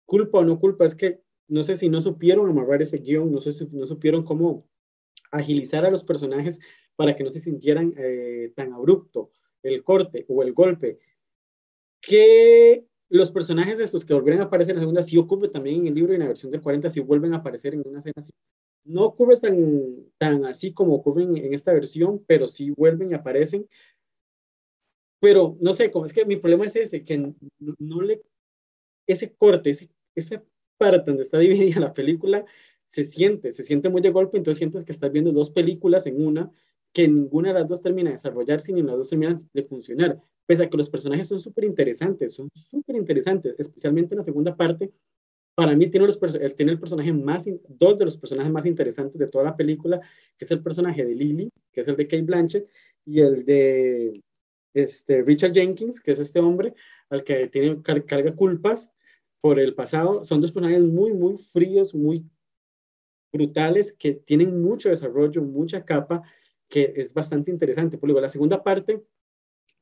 culpa o no culpa, es que no sé si no supieron amarrar ese guion, no sé si no supieron cómo agilizar a los personajes para que no se sintieran eh, tan abrupto el corte o el golpe. Que los personajes de estos que volvieron a aparecer en la segunda sí ocurre también en el libro y en la versión del 40 sí vuelven a aparecer en una escena así. No ocurre tan, tan así como ocurren en esta versión, pero sí vuelven y aparecen. Pero no sé, es que mi problema es ese, que no, le, ese corte, ese, esa parte donde está dividida la película, se siente, se siente muy de golpe, entonces sientes que estás viendo dos películas en una, que ninguna de las dos termina de desarrollarse ni las dos terminan de funcionar, pese a que los personajes son súper interesantes, son súper interesantes, especialmente en la segunda parte. Para mí tiene, tiene el personaje más, dos de los personajes más interesantes de toda la película, que es el personaje de Lily, que es el de Kate Blanchett, y el de este, Richard Jenkins, que es este hombre al que tiene, carga culpas por el pasado. Son dos personajes muy, muy fríos, muy brutales, que tienen mucho desarrollo, mucha capa, que es bastante interesante. Por ejemplo, la segunda parte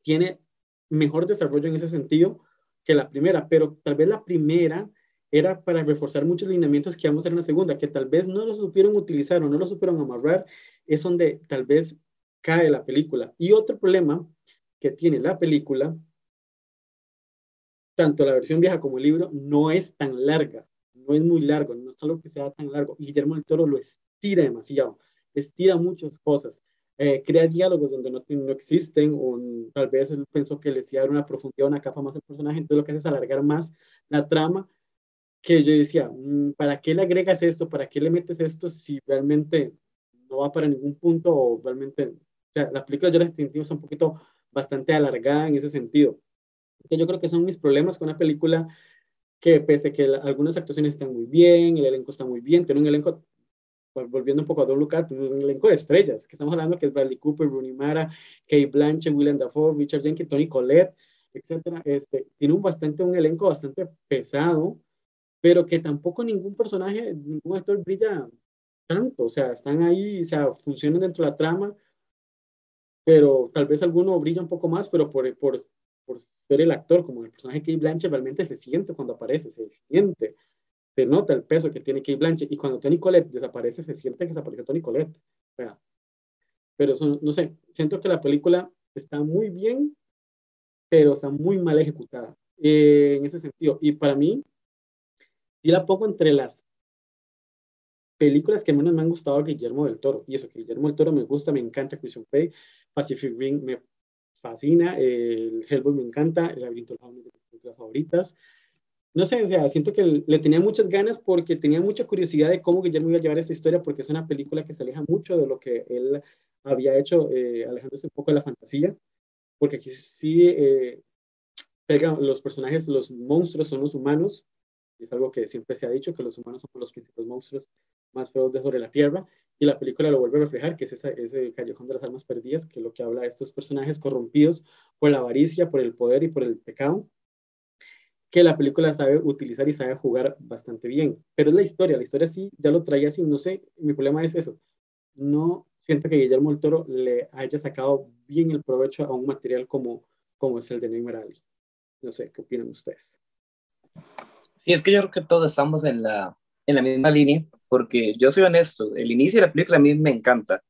tiene mejor desarrollo en ese sentido que la primera, pero tal vez la primera era para reforzar muchos lineamientos que vamos a hacer en la segunda, que tal vez no lo supieron utilizar o no lo supieron amarrar, es donde tal vez cae la película. Y otro problema que tiene la película, tanto la versión vieja como el libro, no es tan larga, no es muy largo, no es algo que sea tan largo. Guillermo del Toro lo estira demasiado, estira muchas cosas. Eh, crea diálogos donde no, no, existen, o tal vez él pensó que le iba a dar una profundidad, una capa más al personaje, entonces lo que hace es alargar más la trama, que yo decía, mm, ¿para qué le agregas esto? ¿Para qué le metes esto si realmente no va para ningún punto o realmente, o sea, la película de Jurassic es un poquito bastante alargada en ese sentido. Yo creo que son mis problemas con una película que pese a que algunas actuaciones están muy bien, el elenco está muy bien, tiene un elenco volviendo un poco a Don Luca, un elenco de estrellas, que estamos hablando que es Bradley Cooper, Rooney Mara, Kate Blanchett, Willem Dafoe, Richard Jenkins, Tony Collette, etcétera. Este, tiene un bastante, un elenco bastante pesado, pero que tampoco ningún personaje, ningún actor brilla tanto, o sea, están ahí, o sea, funcionan dentro de la trama, pero tal vez alguno brilla un poco más, pero por, por, por ser el actor, como el personaje Kate Blanchett, realmente se siente cuando aparece, se siente se nota el peso que tiene Kate Blanchett y cuando Tony Colette desaparece se siente que desapareció Tony Colette. pero no sé, siento que la película está muy bien, pero está muy mal ejecutada eh, en ese sentido. Y para mí, sí la pongo entre las películas que menos me han gustado a Guillermo del Toro. Y eso, que Guillermo del Toro me gusta, me encanta Christian Pay, Pacific Ring me fascina, el Hellboy me encanta, El laberinto de películas favoritas no sé, o sea, siento que le tenía muchas ganas porque tenía mucha curiosidad de cómo Guillermo iba a llevar esta historia, porque es una película que se aleja mucho de lo que él había hecho, eh, alejándose un poco de la fantasía, porque aquí sí eh, los personajes, los monstruos son los humanos, es algo que siempre se ha dicho, que los humanos son los principales monstruos más feos de sobre la Tierra, y la película lo vuelve a reflejar, que es ese callejón de las almas perdidas, que es lo que habla de estos personajes corrompidos por la avaricia, por el poder y por el pecado, que la película sabe utilizar y sabe jugar bastante bien. Pero es la historia, la historia sí, ya lo traía así, no sé, mi problema es eso. No siento que Guillermo del le haya sacado bien el provecho a un material como, como es el de Neymar Ali. No sé, ¿qué opinan ustedes? Sí, es que yo creo que todos estamos en la, en la misma línea, porque yo soy honesto, el inicio de la película a mí me encanta.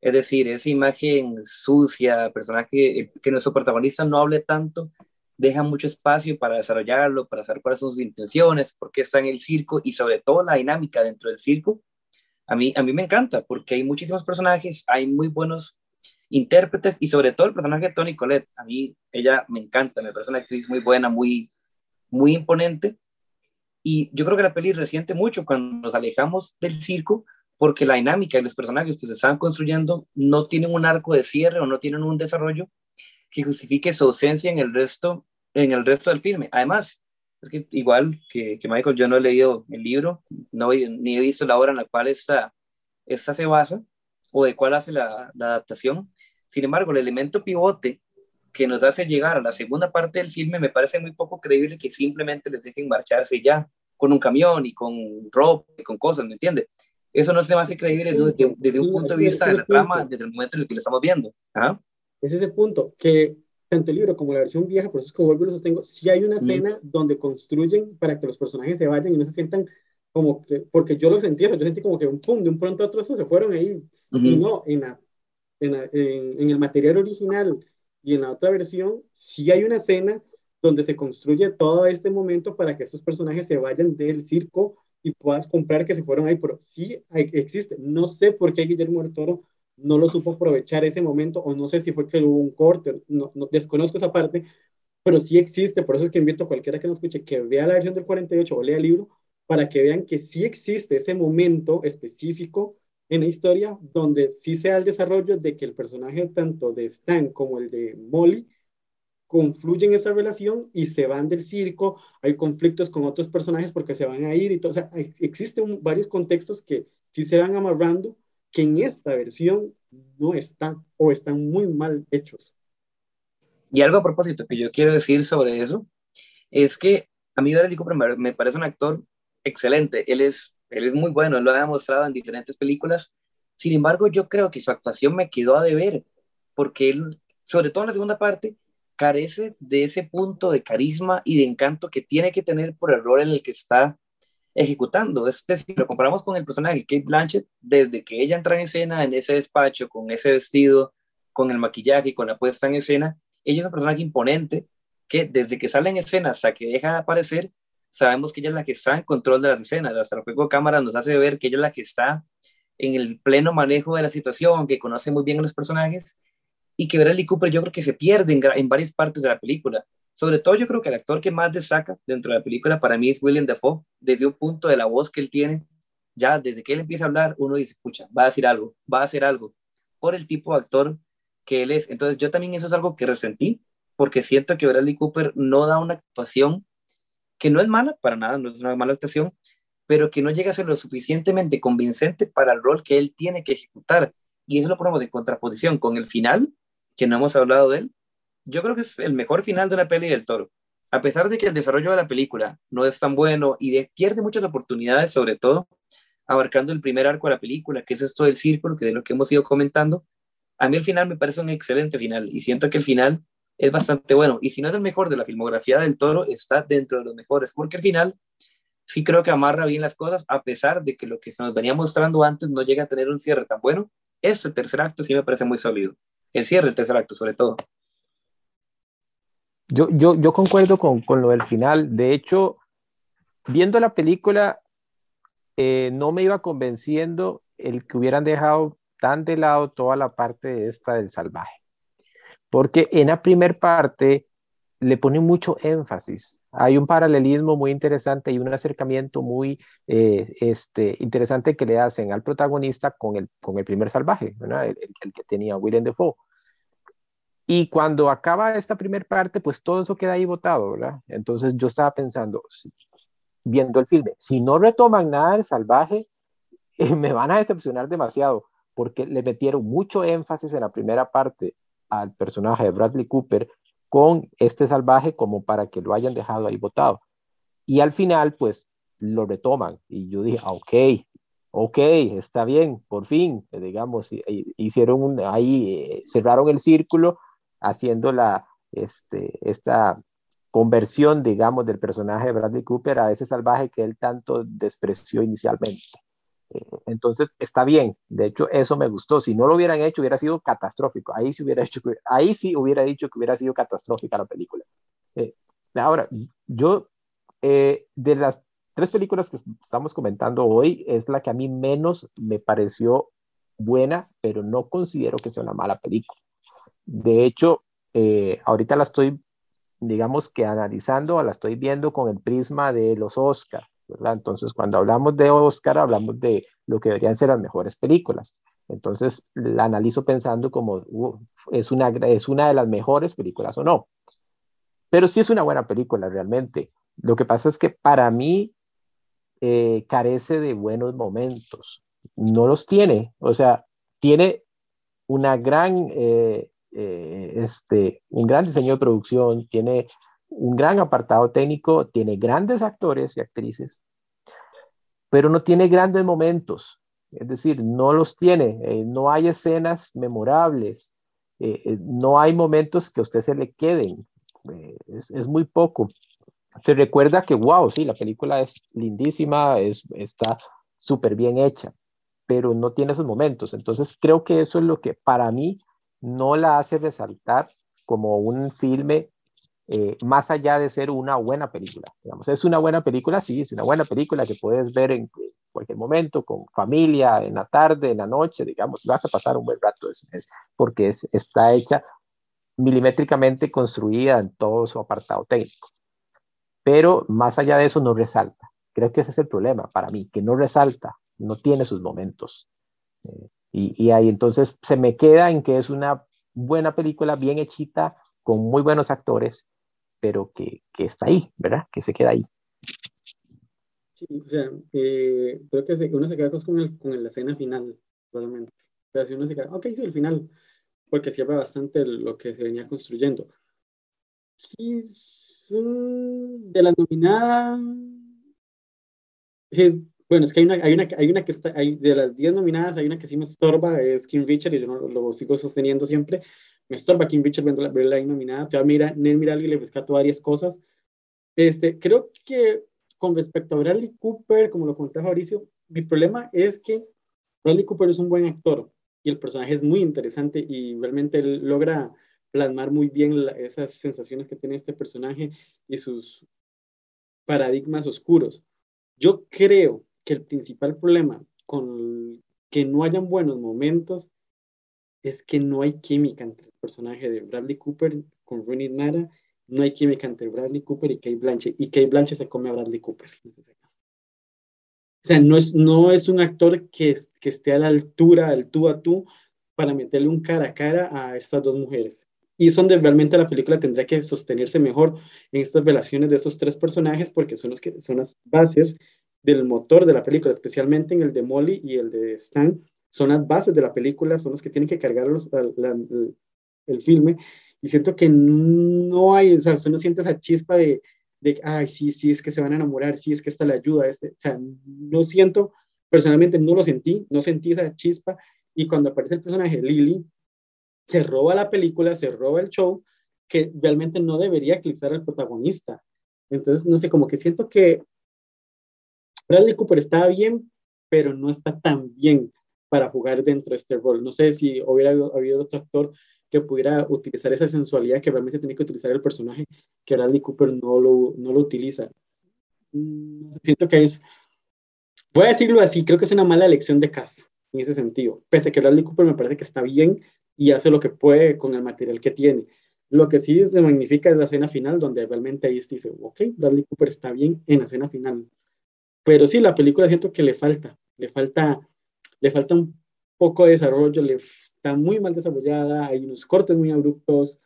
Es decir, esa imagen sucia, personaje, que nuestro protagonista no hable tanto, deja mucho espacio para desarrollarlo, para saber cuáles son sus intenciones, por qué está en el circo y sobre todo la dinámica dentro del circo. A mí, a mí me encanta porque hay muchísimos personajes, hay muy buenos intérpretes y sobre todo el personaje de Tony Colette. A mí ella me encanta, me parece una actriz muy buena, muy, muy imponente. Y yo creo que la peli resiente mucho cuando nos alejamos del circo porque la dinámica y los personajes que se están construyendo no tienen un arco de cierre o no tienen un desarrollo que justifique su ausencia en el resto, en el resto del filme. Además, es que igual que, que Michael, yo no he leído el libro, no, ni he visto la obra en la cual esta, esta se basa o de cuál hace la, la adaptación. Sin embargo, el elemento pivote que nos hace llegar a la segunda parte del filme me parece muy poco creíble que simplemente les dejen marcharse ya con un camión y con ropa y con cosas, ¿me entiende? Eso no se me hace creíble desde, desde un punto de vista de la trama, desde el momento en el que lo estamos viendo. ¿Ah? Es ese punto que tanto el libro como la versión vieja, por eso es que vuelvo y lo sostengo, si hay una escena donde construyen para que los personajes se vayan y no se sientan como que, porque yo lo sentí, yo sentí como que un pum, de un pronto a otro se fueron ahí. Y no, en, la, en, en, el material original y en la otra versión, sí hay una escena donde se construye todo este momento para que estos personajes se vayan del circo y puedas comprar que se fueron ahí, pero sí existe. No sé por qué Guillermo del Toro no lo supo aprovechar ese momento, o no sé si fue que hubo un corte, no, no, desconozco esa parte, pero sí existe, por eso es que invito a cualquiera que nos escuche que vea la versión del 48 o lea el libro, para que vean que sí existe ese momento específico en la historia donde sí se da el desarrollo de que el personaje tanto de Stan como el de Molly confluyen esa relación y se van del circo, hay conflictos con otros personajes porque se van a ir y todo, o sea, existen varios contextos que sí se van amarrando que en esta versión no están o están muy mal hechos. Y algo a propósito que yo quiero decir sobre eso es que a mí Bradley Cooper me parece un actor excelente. Él es, él es muy bueno, lo ha demostrado en diferentes películas. Sin embargo, yo creo que su actuación me quedó a deber, porque él, sobre todo en la segunda parte, carece de ese punto de carisma y de encanto que tiene que tener por el rol en el que está ejecutando. Es decir, lo comparamos con el personaje de Kate Blanchett, desde que ella entra en escena en ese despacho, con ese vestido, con el maquillaje con la puesta en escena, ella es un personaje imponente que desde que sale en escena hasta que deja de aparecer, sabemos que ella es la que está en control de las escenas. Hasta el juego de cámara nos hace ver que ella es la que está en el pleno manejo de la situación, que conoce muy bien a los personajes y que Bradley Cooper yo creo que se pierde en varias partes de la película. Sobre todo yo creo que el actor que más destaca dentro de la película para mí es William Dafoe, desde un punto de la voz que él tiene, ya desde que él empieza a hablar, uno dice, escucha, va a decir algo, va a hacer algo, por el tipo de actor que él es. Entonces yo también eso es algo que resentí, porque siento que Bradley Cooper no da una actuación que no es mala, para nada, no es una mala actuación, pero que no llega a ser lo suficientemente convincente para el rol que él tiene que ejecutar. Y eso lo ponemos en contraposición con el final, que no hemos hablado de él, yo creo que es el mejor final de una peli del toro. A pesar de que el desarrollo de la película no es tan bueno y de, pierde muchas oportunidades, sobre todo abarcando el primer arco de la película, que es esto del círculo, que de lo que hemos ido comentando, a mí el final me parece un excelente final y siento que el final es bastante bueno. Y si no es el mejor de la filmografía del toro, está dentro de los mejores, porque el final sí creo que amarra bien las cosas, a pesar de que lo que se nos venía mostrando antes no llega a tener un cierre tan bueno. Este tercer acto sí me parece muy sólido. El cierre del tercer acto, sobre todo. Yo, yo, yo concuerdo con, con, lo del final. De hecho, viendo la película, eh, no me iba convenciendo el que hubieran dejado tan de lado toda la parte esta del salvaje. Porque en la primera parte le pone mucho énfasis. Hay un paralelismo muy interesante y un acercamiento muy eh, este, interesante que le hacen al protagonista con el, con el primer salvaje, el, el, que tenía Willem Dafoe. Y cuando acaba esta primera parte, pues todo eso queda ahí botado, ¿verdad? Entonces yo estaba pensando, viendo el filme, si no retoman nada del salvaje, me van a decepcionar demasiado, porque le metieron mucho énfasis en la primera parte al personaje de Bradley Cooper con este salvaje como para que lo hayan dejado ahí botado. Y al final, pues lo retoman. Y yo dije, ah, ok, ok, está bien, por fin, digamos, hicieron un, ahí, eh, cerraron el círculo haciendo la, este, esta conversión, digamos, del personaje de Bradley Cooper a ese salvaje que él tanto despreció inicialmente. Eh, entonces, está bien. De hecho, eso me gustó. Si no lo hubieran hecho, hubiera sido catastrófico. Ahí sí hubiera, dicho que hubiera sido catastrófica la película. Eh, ahora, yo, eh, de las tres películas que estamos comentando hoy, es la que a mí menos me pareció buena, pero no considero que sea una mala película. De hecho, eh, ahorita la estoy, digamos que analizando, la estoy viendo con el prisma de los Oscar. Entonces, cuando hablamos de Oscar, hablamos de lo que deberían ser las mejores películas. Entonces, la analizo pensando como, ¿es, una, ¿es una de las mejores películas o no? Pero sí es una buena película realmente. Lo que pasa es que para mí eh, carece de buenos momentos. No los tiene. O sea, tiene una gran eh, eh, este, un gran diseño de producción, tiene un gran apartado técnico, tiene grandes actores y actrices, pero no tiene grandes momentos. Es decir, no los tiene, eh, no hay escenas memorables, eh, no hay momentos que a usted se le queden, es, es, muy poco. se recuerda que, wow, sí, la película es lindísima, es, está súper bien hecha, pero no tiene esos momentos. Entonces creo que eso es lo que para mí no la hace resaltar como un filme eh, más allá de ser una buena película. Digamos, es una buena película, sí, es una buena película que puedes ver en cualquier momento, con familia, en la tarde, en la noche, digamos, vas a pasar un buen rato, es, porque es, está hecha milimétricamente construida en todo su apartado técnico. Pero más allá de eso no resalta. Creo que ese es el problema para mí, que no resalta, no tiene sus momentos. Eh, y, y, ahí entonces se me queda en que es una buena película, bien hechita, con muy buenos actores, pero que, que está ahí, ¿verdad? Que se queda ahí. Sí, o sea, eh, creo que uno se queda con, el, con la escena final, probablemente. O sea, si uno se queda, ok, sí, el final, porque cierra bastante lo que se venía construyendo. Sí, de la nominada. Sí, bueno, es que hay una, hay una, hay una que está, hay, de las 10 nominadas, hay una que sí me estorba, es Kim Richard, y yo no, lo sigo sosteniendo siempre. Me estorba Kim Richard verla ahí nominada. Te va a mirar, Nel Miral y le rescato varias cosas. Este, creo que con respecto a Bradley Cooper, como lo conté Mauricio, mi problema es que Bradley Cooper es un buen actor y el personaje es muy interesante y realmente él logra plasmar muy bien esas sensaciones que tiene este personaje y sus paradigmas oscuros. Yo creo que el principal problema con que no hayan buenos momentos es que no hay química entre el personaje de Bradley Cooper con Rooney Mara no hay química entre Bradley Cooper y Kate Blanchett, y Kate Blanchett se come a Bradley Cooper. O sea, no es, no es un actor que, que esté a la altura del tú a tú para meterle un cara a cara a estas dos mujeres. Y es donde realmente la película tendría que sostenerse mejor en estas relaciones de estos tres personajes, porque son, los que, son las bases del motor de la película, especialmente en el de Molly y el de Stan, son las bases de la película, son los que tienen que cargar los, el, el filme. Y siento que no hay, o sea, usted no siente esa chispa de, de, ay, sí, sí, es que se van a enamorar, sí, es que esta le ayuda, este, o sea, no siento, personalmente no lo sentí, no sentí esa chispa, y cuando aparece el personaje Lily, se roba la película, se roba el show, que realmente no debería eclipsar al protagonista. Entonces, no sé, como que siento que Bradley Cooper está bien, pero no está tan bien para jugar dentro de este rol. No sé si hubiera habido otro actor que pudiera utilizar esa sensualidad que realmente tiene que utilizar el personaje, que Bradley Cooper no lo, no lo utiliza. Mm, siento que es, voy a decirlo así, creo que es una mala elección de cast en ese sentido, pese a que Bradley Cooper me parece que está bien y hace lo que puede con el material que tiene. Lo que sí se magnifica es la escena final, donde realmente ahí se dice, ok, Bradley Cooper está bien en la escena final. Pero sí, la película siento que le falta, le falta, le falta un poco de desarrollo, le está muy mal desarrollada, hay unos cortes muy abruptos,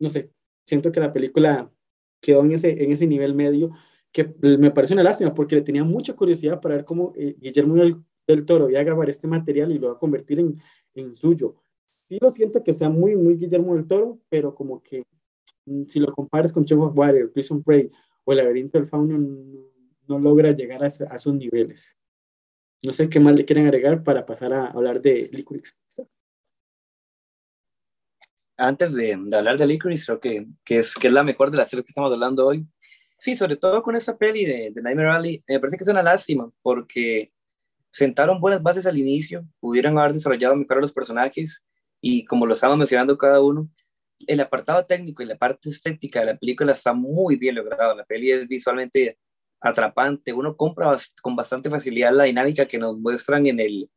no sé, siento que la película quedó en ese, en ese nivel medio, que me parece una lástima porque le tenía mucha curiosidad para ver cómo eh, Guillermo del, Toro iba a grabar este material y lo va a convertir en, en suyo. Sí lo siento que sea muy, muy Guillermo del Toro, pero como que mm, si lo comparas con Shape of Water, Prison Prey o El laberinto del fauno, no, logra llegar a, a, esos niveles. No sé qué más le quieren agregar para pasar a hablar de Licorice antes de, hablar de Licorice, creo que, que, es, que es la mejor de las series que estamos hablando hoy. Sí, sobre todo con esta peli de, de Nightmare Alley, me parece que es una lástima porque sentaron buenas bases al inicio, pudieron haber desarrollado mejor los personajes y como lo estamos mencionando cada uno, el apartado técnico y la parte estética de la película está muy bien logrado. La peli es visualmente atrapante, uno compra con bastante facilidad la dinámica que nos muestran en el,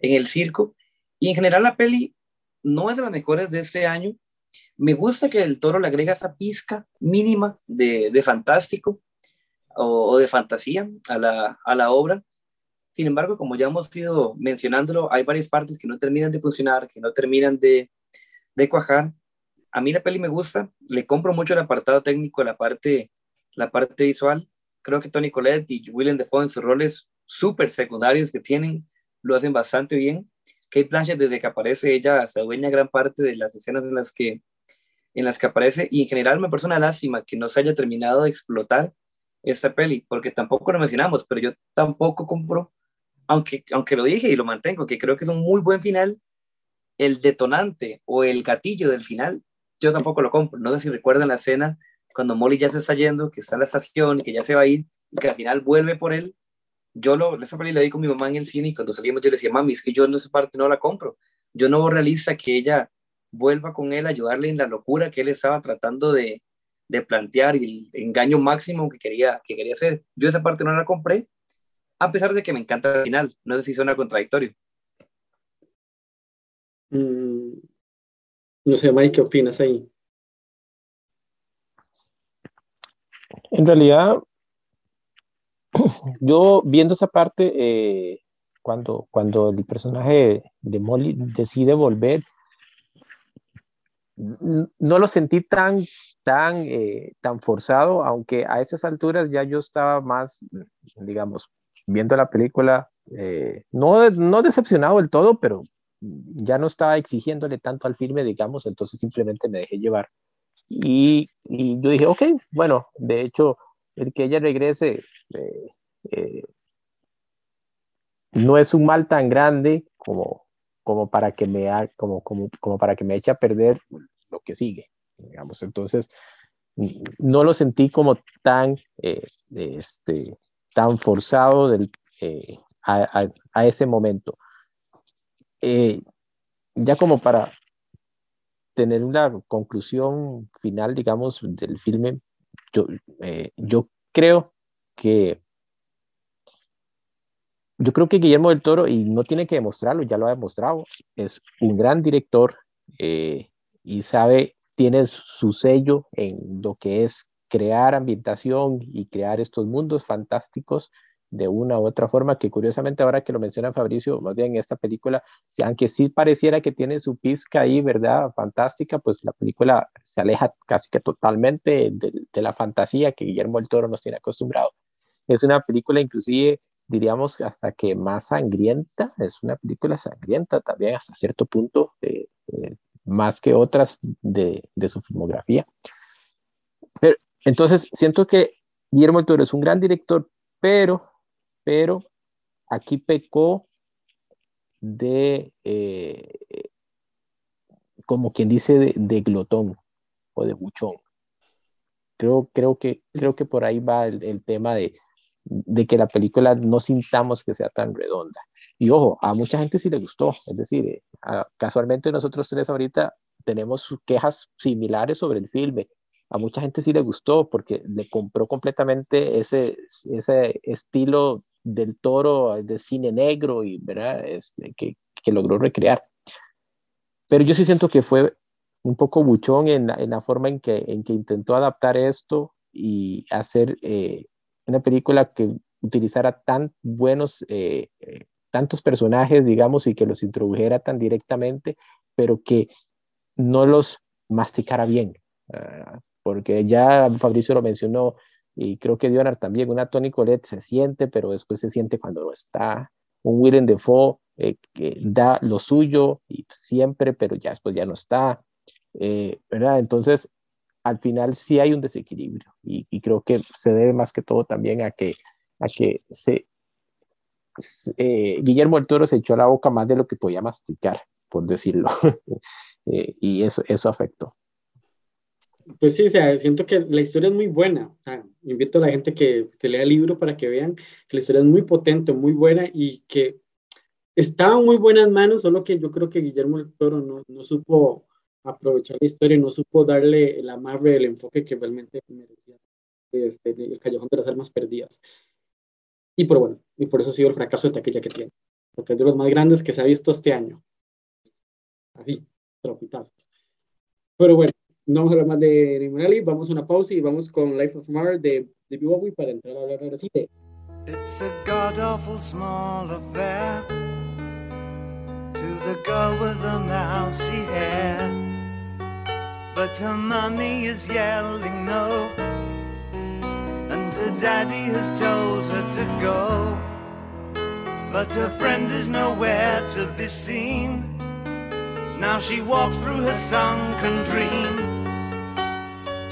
en el circo y en general la peli no es de las mejores de este año. Me gusta que el toro le agrega esa pizca mínima de, de fantástico o, de fantasía a la, a la obra. Sin embargo, como ya hemos ido mencionándolo, hay varias partes que no terminan de funcionar, que no terminan de, de cuajar. A mí la peli me gusta, le compro mucho el apartado técnico, la parte, la parte visual. Creo que Tony Collette y Willem Dafoe en sus roles súper secundarios que tienen, lo hacen bastante bien. Kate Blanchett, desde que aparece, ella se adueña gran parte de las escenas en las que, en las que aparece y en general me parece una lástima que no se haya terminado de explotar esta peli, porque tampoco lo mencionamos, pero yo tampoco compro, aunque, aunque lo dije y lo mantengo, que creo que es un muy buen final, el detonante o el gatillo del final, yo tampoco lo compro. No sé si recuerdan la escena cuando Molly ya se está yendo, que está en la estación y que ya se va a ir, y que al final vuelve por él, yo lo, esa película la vi con mi mamá en el cine y cuando salimos yo le decía, mami, es que yo en esa parte no la compro. Yo no realiza que ella vuelva con él a ayudarle en la locura que él estaba tratando de, de plantear y el engaño máximo que quería, que quería hacer. Yo esa parte no la compré, a pesar de que me encanta el final. No sé si suena contradictorio. Mm, no sé, Mike, ¿qué opinas ahí? En realidad, yo viendo esa parte, eh, cuando, cuando el personaje de Molly decide volver, no lo sentí tan, tan, eh, tan forzado, aunque a esas alturas ya yo estaba más, digamos, viendo la película, eh, no, no decepcionado del todo, pero ya no estaba exigiéndole tanto al filme, digamos, entonces simplemente me dejé llevar. Y, yo dije, ok, bueno, de hecho, el que ella regrese eh, no es un mal tan grande como, como para que me como, como, como para que me eche a perder lo que sigue, digamos. Entonces, no lo sentí como tan, eh, este, tan forzado del, eh, a, a, ese momento. Eh, ya como para tener una conclusión final, digamos, del filme, yo, yo creo que yo creo que Guillermo del Toro, y no tiene que demostrarlo, ya lo ha demostrado, es un gran director eh, y sabe, tiene su sello en lo que es crear ambientación y crear estos mundos fantásticos de una u otra forma, que curiosamente ahora que lo menciona Fabricio, más bien en esta película, aunque sí pareciera que tiene su pizca ahí, ¿verdad? Fantástica, pues la película se aleja casi que totalmente de, la fantasía que Guillermo del Toro nos tiene acostumbrado. Es una película inclusive diríamos hasta que más sangrienta, es una película sangrienta también hasta cierto punto, eh, eh, más que otras de, su filmografía. Entonces, siento que Guillermo del Toro es un gran director, pero, pero aquí pecó de, eh, como quien dice, de, de, glotón o de buchón. Creo, creo, que, creo que por ahí va el, el tema de, de que la película no sintamos que sea tan redonda. Y ojo, a mucha gente sí le gustó, es decir, eh, casualmente nosotros tres ahorita tenemos quejas similares sobre el filme. A mucha gente sí le gustó porque le compró completamente ese, ese estilo del toro de cine negro y ¿verdad? Este, que, que, logró recrear. Pero yo sí siento que fue un poco buchón en, en la forma en que, en que intentó adaptar esto y hacer eh, una película que utilizara tan buenos, eh, eh, tantos personajes, digamos, y que los introdujera tan directamente, pero que no los masticara bien. Uh, porque ya Fabricio lo mencionó, y creo que Dionar también, una Tony Colette se siente, pero después se siente cuando no está. Un Willem Dafoe eh, que da lo suyo y siempre, pero ya después ya no está. Eh, ¿verdad? Entonces, al final sí hay un desequilibrio y, creo que se debe más que todo también a que, a que se, eh, Guillermo del se echó la boca más de lo que podía masticar, por decirlo, eh, y eso, eso afectó. Pues sí, o sea, siento que la historia es muy buena. invito a la gente que, que, lea el libro para que vean que la historia es muy potente, muy buena y que estaba en muy buenas manos, solo que yo creo que Guillermo del Toro no, no supo aprovechar la historia y no supo darle el amarre, el enfoque que realmente merecía este, el Callejón de las Almas Perdidas. Y por bueno, y por eso ha sido el fracaso de taquilla que tiene, porque es de los más grandes que se ha visto este año. Así, tropitazos. Pero bueno, no más de vamos a una pausa y vamos con Life of de, de Bowie para entrar a hablar. It's a god awful small affair to the girl with the mousy hair. But her mummy is yelling no, and her daddy has told her to go. But her friend is nowhere to be seen. Now she walks through her sunken dream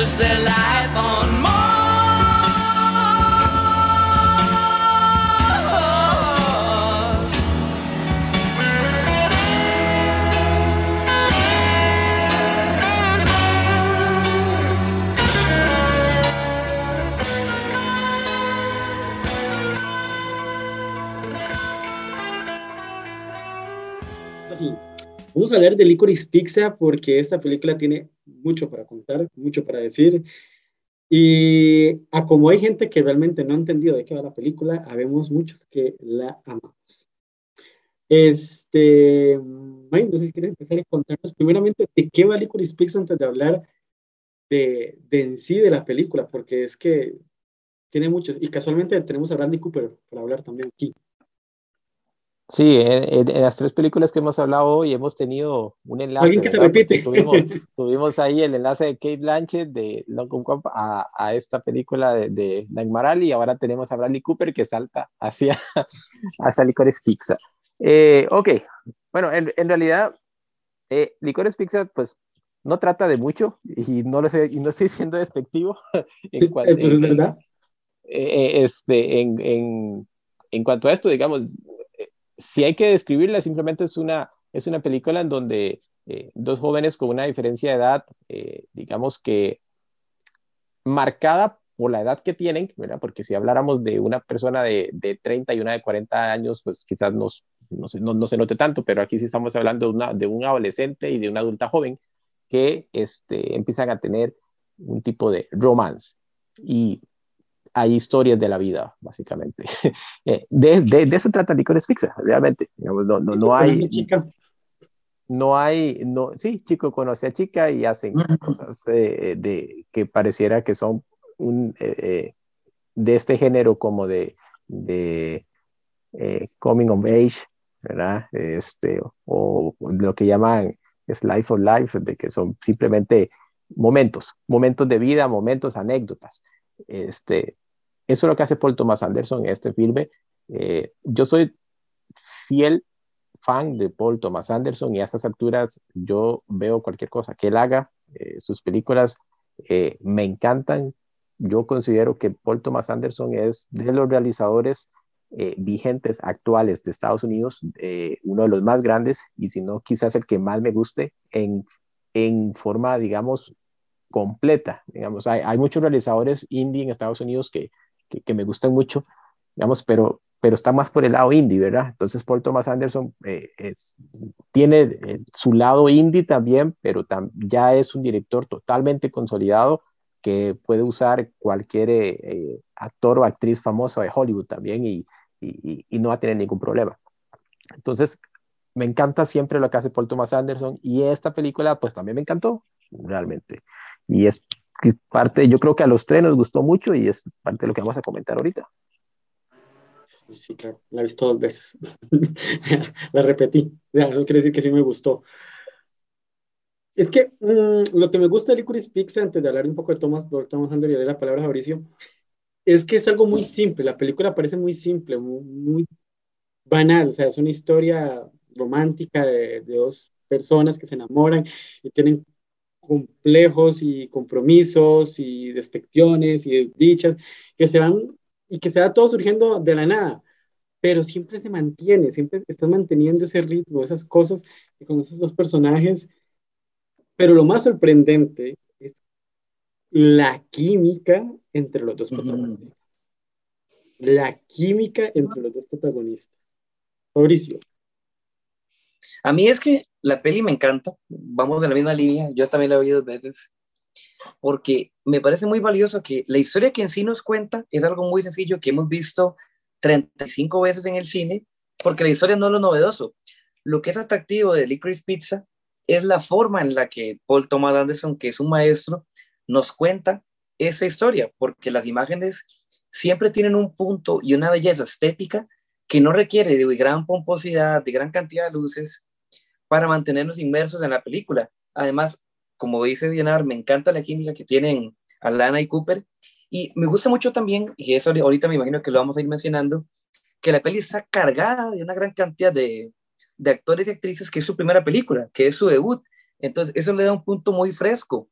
Is there life on Vamos a hablar de Licorice Pizza porque esta película tiene mucho para contar, mucho para decir. Y a como hay gente que realmente no ha entendido de qué va la película, habemos muchos que la amamos. Este, Mike, no sé si quieres empezar a contarnos primeramente de qué va Licorice Pizza antes de hablar de, de en sí de la película, porque es que tiene muchos. Y casualmente tenemos a Randy Cooper para hablar también aquí. Sí, en, las tres películas que hemos hablado hoy hemos tenido un enlace. Alguien que se repite. Tuvimos, tuvimos, ahí el enlace de Kate Blanchett de Long Kong a, a, esta película de, de Nagmaral y ahora tenemos a Bradley Cooper que salta hacia, hacia Licorice Pizza. Eh, ok, bueno, en, en realidad eh, Licorice Pizza pues no trata de mucho y no, lo estoy, y no estoy siendo despectivo. en cuanto, pues es verdad. Eh, este, en, en, en cuanto a esto, digamos, si hay que describirla, simplemente es una, es una película en donde eh, dos jóvenes con una diferencia de edad, eh, digamos que marcada por la edad que tienen, porque si habláramos de una persona de, de 30 y una de 40 años, pues quizás nos, no, se, no, se note tanto, pero aquí sí estamos hablando de, una, de un adolescente y de una adulta joven que este, empiezan a tener un tipo de romance. Y hay historias de la vida, básicamente. Eh, de, de, de, eso trata Licorice Pizza, realmente. Digamos, no, no, no hay... No hay, no, sí, chico conoce a chica y hacen cosas eh, de, que pareciera que son un, eh, de este género como de, de eh, coming of age, ¿verdad? Este, o lo que llaman es life of life, de que son simplemente momentos, momentos de vida, momentos, anécdotas. Este, eso es lo que hace Paul Thomas Anderson en este filme. Eh, yo soy fiel fan de Paul Thomas Anderson y a estas alturas yo veo cualquier cosa que él haga. Eh, sus películas eh, me encantan. Yo considero que Paul Thomas Anderson es de los realizadores vigentes actuales de Estados Unidos, uno de los más grandes y si no, quizás el que más me guste en, en forma, digamos, completa. Digamos, hay, hay muchos realizadores indie en Estados Unidos que que, que me gustan mucho, digamos, pero, pero está más por el lado indie, ¿verdad? Entonces Paul Thomas Anderson eh, es, tiene eh, su lado indie también, pero tam, ya es un director totalmente consolidado que puede usar cualquier eh, actor o actriz famosa de Hollywood también y, y, y, no va a tener ningún problema. Entonces, me encanta siempre lo que hace Paul Thomas Anderson y esta película pues también me encantó realmente. Y es parte, yo creo que a los tres nos gustó mucho y es parte de lo que vamos a comentar ahorita. Sí, claro, la he visto dos veces. la repetí. no quiere decir que sí me gustó. Es que mmm, lo que me gusta de Licorice Pizza, antes de hablar un poco de Thomas, Andrew y darle la palabra a Mauricio, es que es algo muy simple. La película parece muy simple, muy, muy banal. O sea, es una historia romántica de, de dos personas que se enamoran y tienen complejos y compromisos y despecciones y dichas que se van y que se va todo surgiendo de la nada, pero siempre se mantiene, siempre están manteniendo ese ritmo, esas cosas con esos dos personajes. Pero lo más sorprendente es la química entre los dos protagonistas. La química entre los dos protagonistas. Fabricio. A mí es que la peli me encanta, vamos en la misma línea, yo también la he oído dos veces, porque me parece muy valioso que la historia que en sí nos cuenta es algo muy sencillo que hemos visto 35 veces en el cine, porque la historia no es lo novedoso. Lo que es atractivo de Licorice Pizza es la forma en la que Paul Thomas Anderson, que es un maestro, nos cuenta esa historia, porque las imágenes siempre tienen un punto y una belleza estética que no requiere de gran pomposidad, de gran cantidad de luces, para mantenernos inmersos en la película. Además, como dice Diana, me encanta la química que tienen Alana y Cooper. Y me gusta mucho también, y eso ahorita me imagino que lo vamos a ir mencionando, que la peli está cargada de una gran cantidad de, de actores y actrices que es su primera película, que es su debut. Entonces, eso le da un punto muy fresco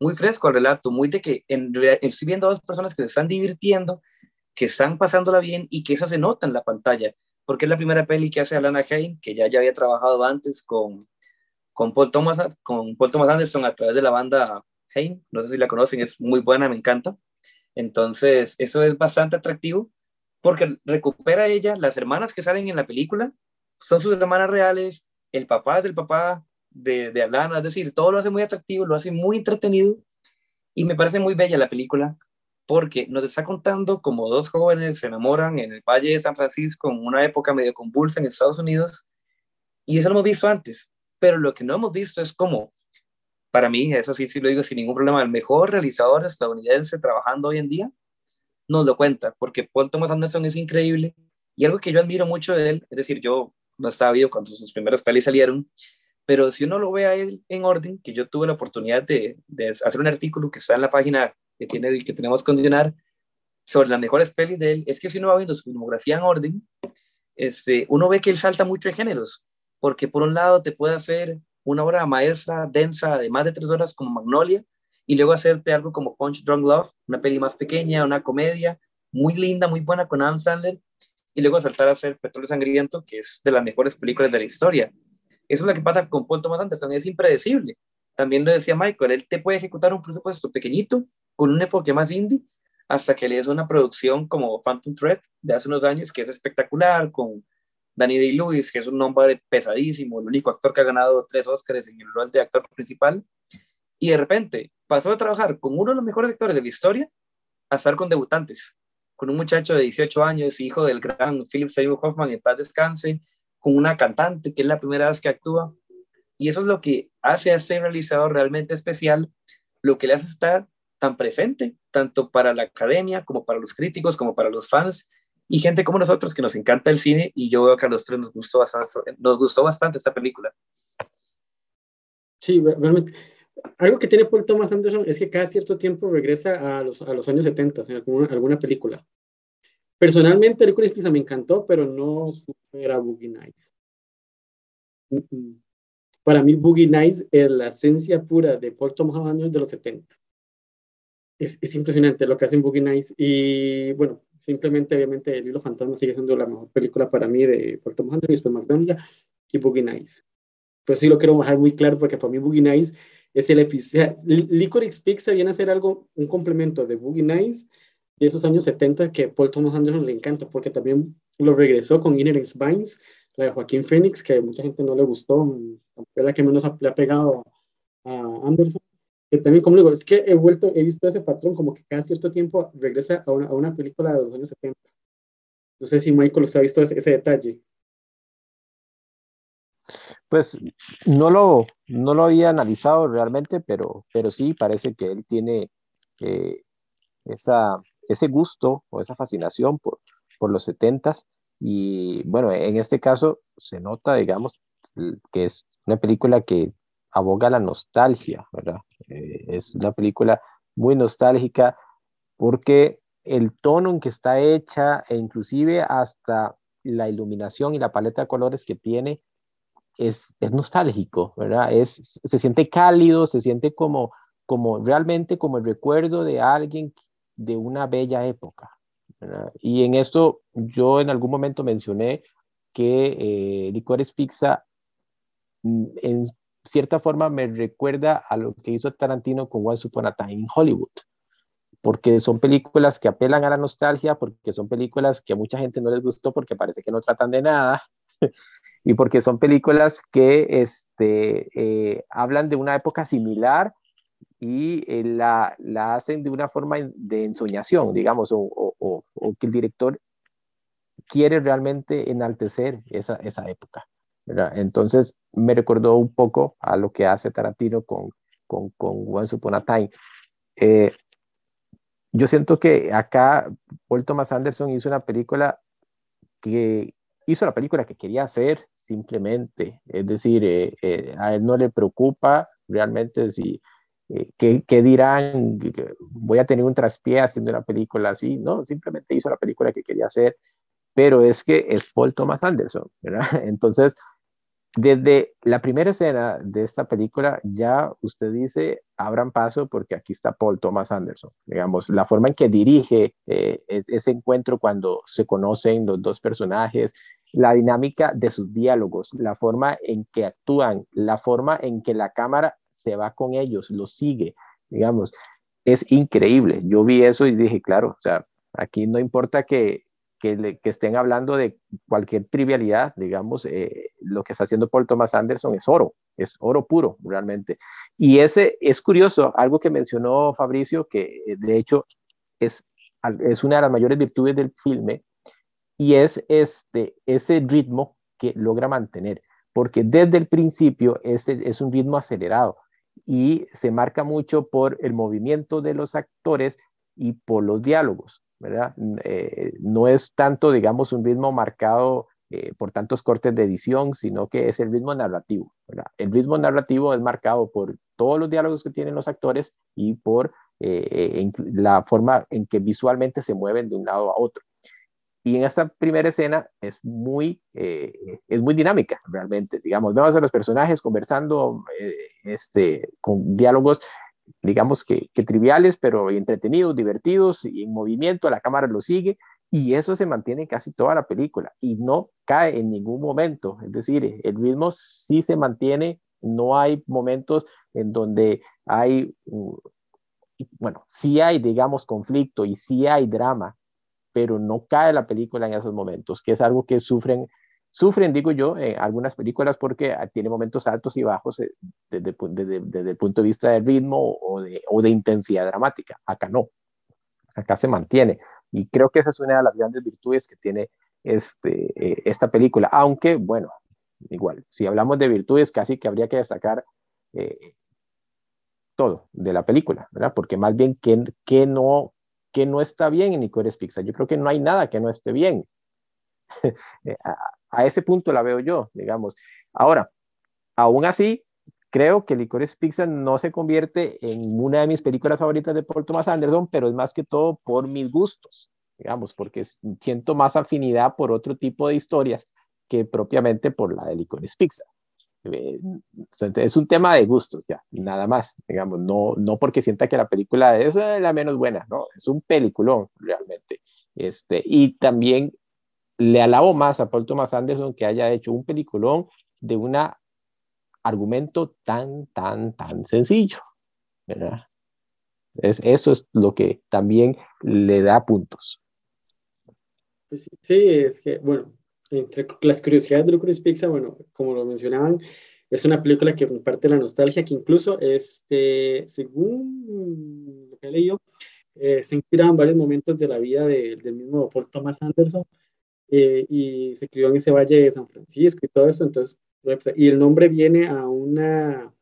muy fresco al relato, muy de que en, estoy viendo a dos personas que se están divirtiendo, que están pasándola bien y que eso se nota en la pantalla, porque es la primera peli que hace Alana Haim, que ya, ya había trabajado antes con, con, Paul Thomas, con Paul Thomas Anderson a través de la banda Haim, no sé si la conocen, es muy buena, me encanta. Entonces, eso es bastante atractivo porque recupera ella las hermanas que salen en la película, son sus hermanas reales, el papá es del papá de, de Alana, es decir, todo lo hace muy atractivo, lo hace muy entretenido y me parece muy bella la película porque nos está contando como dos jóvenes se enamoran en el Valle de San Francisco en una época medio convulsa en Estados Unidos y eso lo hemos visto antes, pero lo que no hemos visto es cómo, para mí, eso sí, sí lo digo sin ningún problema, el mejor realizador estadounidense trabajando hoy en día nos lo cuenta, porque Paul Thomas Anderson es increíble y algo que yo admiro mucho de él, es decir, yo no estaba vivo cuando sus primeras pelis salieron, pero si uno lo ve a él en orden, que yo tuve la oportunidad de, hacer un artículo que está en la página que, tiene, que tenemos que condicionar sobre las mejores pelis de él, es que si uno va viendo su filmografía en orden, este, uno ve que él salta mucho en géneros, porque por un lado te puede hacer una obra maestra densa de más de tres horas como Magnolia, y luego hacerte algo como Punch Drunk Love, una peli más pequeña, una comedia muy linda, muy buena con Adam Sandler, y luego saltar a hacer Petróleo Sangriento, que es de las mejores películas de la historia. Eso es lo que pasa con Paul Thomas Anderson, es impredecible. También lo decía Michael, él te puede ejecutar un presupuesto pequeñito, con un enfoque más indie, hasta que le des una producción como Phantom Thread de hace unos años, que es espectacular, con Danny Day-Lewis, que es un nombre pesadísimo, el único actor que ha ganado tres Oscars en el rol de actor principal, y de repente pasó a trabajar con uno de los mejores actores de la historia a estar con debutantes, con un muchacho de 18 años, hijo del gran Philip Seymour Hoffman, en paz descanse, con una cantante que es la primera vez que actúa. Y eso es lo que hace a este realizador realmente especial, lo que le hace estar tan presente, tanto para la academia como para los críticos, como para los fans y gente como nosotros que nos encanta el cine. Y yo veo que a los tres nos gustó bastante, nos gustó bastante esta película. Sí, realmente algo que tiene Paul Thomas Anderson es que cada cierto tiempo regresa a los, a los años 70 en alguna, alguna película. Personalmente, Licorice Pizza me encantó, pero no supera Boogie Nights. Para mí, Boogie Nights es la esencia pura de Paul Thomas Anderson de los 70. Es, es impresionante lo que hacen Boogie Nights. Y bueno, simplemente, obviamente, El Hilo Fantasma sigue siendo la mejor película para mí de Thomas Anderson y después McDonald's y Boogie Nights. Pues sí lo quiero dejar muy claro porque para mí Boogie Nights es el episodio. Licorice Pizza viene a ser algo, un complemento de Boogie Nights de esos años 70 que Paul Thomas Anderson le encanta porque también lo regresó con Inner Vines, la de Joaquín Phoenix, que a mucha gente no le gustó, es la que menos le ha pegado a Anderson. Que también, como digo, es que he vuelto, he visto ese patrón como que cada cierto tiempo regresa a una, a una película de los años 70. No sé si Michael usted ha visto ese, detalle. Pues no lo, no lo había analizado realmente, pero, pero sí parece que él tiene eh, esa, ese gusto o esa fascinación por, por los setentas. Y bueno, en este caso se nota, digamos, que es una película que aboga la nostalgia, ¿verdad? Eh, es una película muy nostálgica porque el tono en que está hecha e inclusive hasta la iluminación y la paleta de colores que tiene es, nostálgico, ¿verdad? Es, se siente cálido, se siente como, como realmente como el recuerdo de alguien de una bella época. Y en esto yo en algún momento mencioné que eh, Licores Pizza mm, en cierta forma me recuerda a lo que hizo Tarantino con Once Upon a Time in Hollywood, porque son películas que apelan a la nostalgia, porque son películas que a mucha gente no les gustó porque parece que no tratan de nada, y porque son películas que este, eh, hablan de una época similar y eh, la, la, hacen de una forma de ensoñación, digamos, o, o, o, que el director quiere realmente enaltecer esa, esa época. Entonces me recordó un poco a lo que hace Tarantino con, con, con Once Upon a Time. Eh, yo siento que acá Paul Thomas Anderson hizo una película que hizo la película que quería hacer simplemente, es decir, eh, eh, a él no le preocupa realmente si, eh, ¿qué, dirán, voy a tener un traspié haciendo una película así, no, simplemente hizo la película que quería hacer, pero es que es Paul Thomas Anderson. Entonces, desde la primera escena de esta película ya usted dice, abran paso porque aquí está Paul Thomas Anderson. Digamos, la forma en que dirige eh, ese encuentro cuando se conocen los dos personajes, la dinámica de sus diálogos, la forma en que actúan, la forma en que la cámara se va con ellos, los sigue, digamos, es increíble. Yo vi eso y dije, claro, o sea, aquí no importa que que, estén hablando de cualquier trivialidad, digamos, eh, lo que está haciendo Paul Thomas Anderson es oro, es oro puro realmente. Y ese es curioso, algo que mencionó Fabricio, que eh, de hecho es, es una de las mayores virtudes del filme, y es este, ese ritmo que logra mantener, porque desde el principio es, es un ritmo acelerado y se marca mucho por el movimiento de los actores y por los diálogos. Eh, no es tanto, digamos, un ritmo marcado eh, por tantos cortes de edición, sino que es el ritmo narrativo. El ritmo narrativo es marcado por todos los diálogos que tienen los actores y por eh, la forma en que visualmente se mueven de un lado a otro. Y en esta primera escena es muy, es muy dinámica, realmente. Digamos, vemos a los personajes conversando este, con diálogos digamos que, triviales, pero entretenidos, divertidos y en movimiento, la cámara lo sigue y eso se mantiene casi toda la película y no cae en ningún momento. Es decir, el ritmo sí se mantiene, no hay momentos en donde hay, bueno, sí hay, digamos, conflicto y sí hay drama, pero no cae la película en esos momentos, que es algo que sufren Sufren, digo yo, en algunas películas porque ah, tiene momentos altos y bajos eh, desde, el punto de vista del ritmo o de, o de intensidad dramática. Acá no. Acá se mantiene. Y creo que esa es una de las grandes virtudes que tiene este, eh, esta película. Aunque, bueno, igual, si hablamos de virtudes, casi que habría que destacar eh, todo de la película, ¿verdad? Porque más bien, ¿qué, qué no, no está bien en Licorice Pizza? Yo creo que no hay nada que no esté bien. A ese punto la veo yo, digamos. Ahora, aún así, creo que Licorice Pizza no se convierte en una de mis películas favoritas de Paul Thomas Anderson, pero es más que todo por mis gustos, digamos, porque siento más afinidad por otro tipo de historias que propiamente por la de Licorice Pizza. Eh, es un tema de gustos, ya, nada más, digamos, no, no porque sienta que la película es la menos buena, no, es un peliculón realmente. Este, y también le alabo más a Paul Thomas Anderson que haya hecho un peliculón de un argumento tan, tan, tan sencillo. ¿verdad? Es, eso es lo que también le da puntos. Pues sí, es que, bueno, entre las curiosidades de Lucas Pizza, bueno, como lo mencionaban, es una película que comparte la nostalgia, que incluso, este, según lo que he leído, eh, se inspira en varios momentos de la vida del mismo Paul Thomas Anderson, eh, y se crió en ese valle de San Francisco y todo eso, entonces, y el nombre viene a una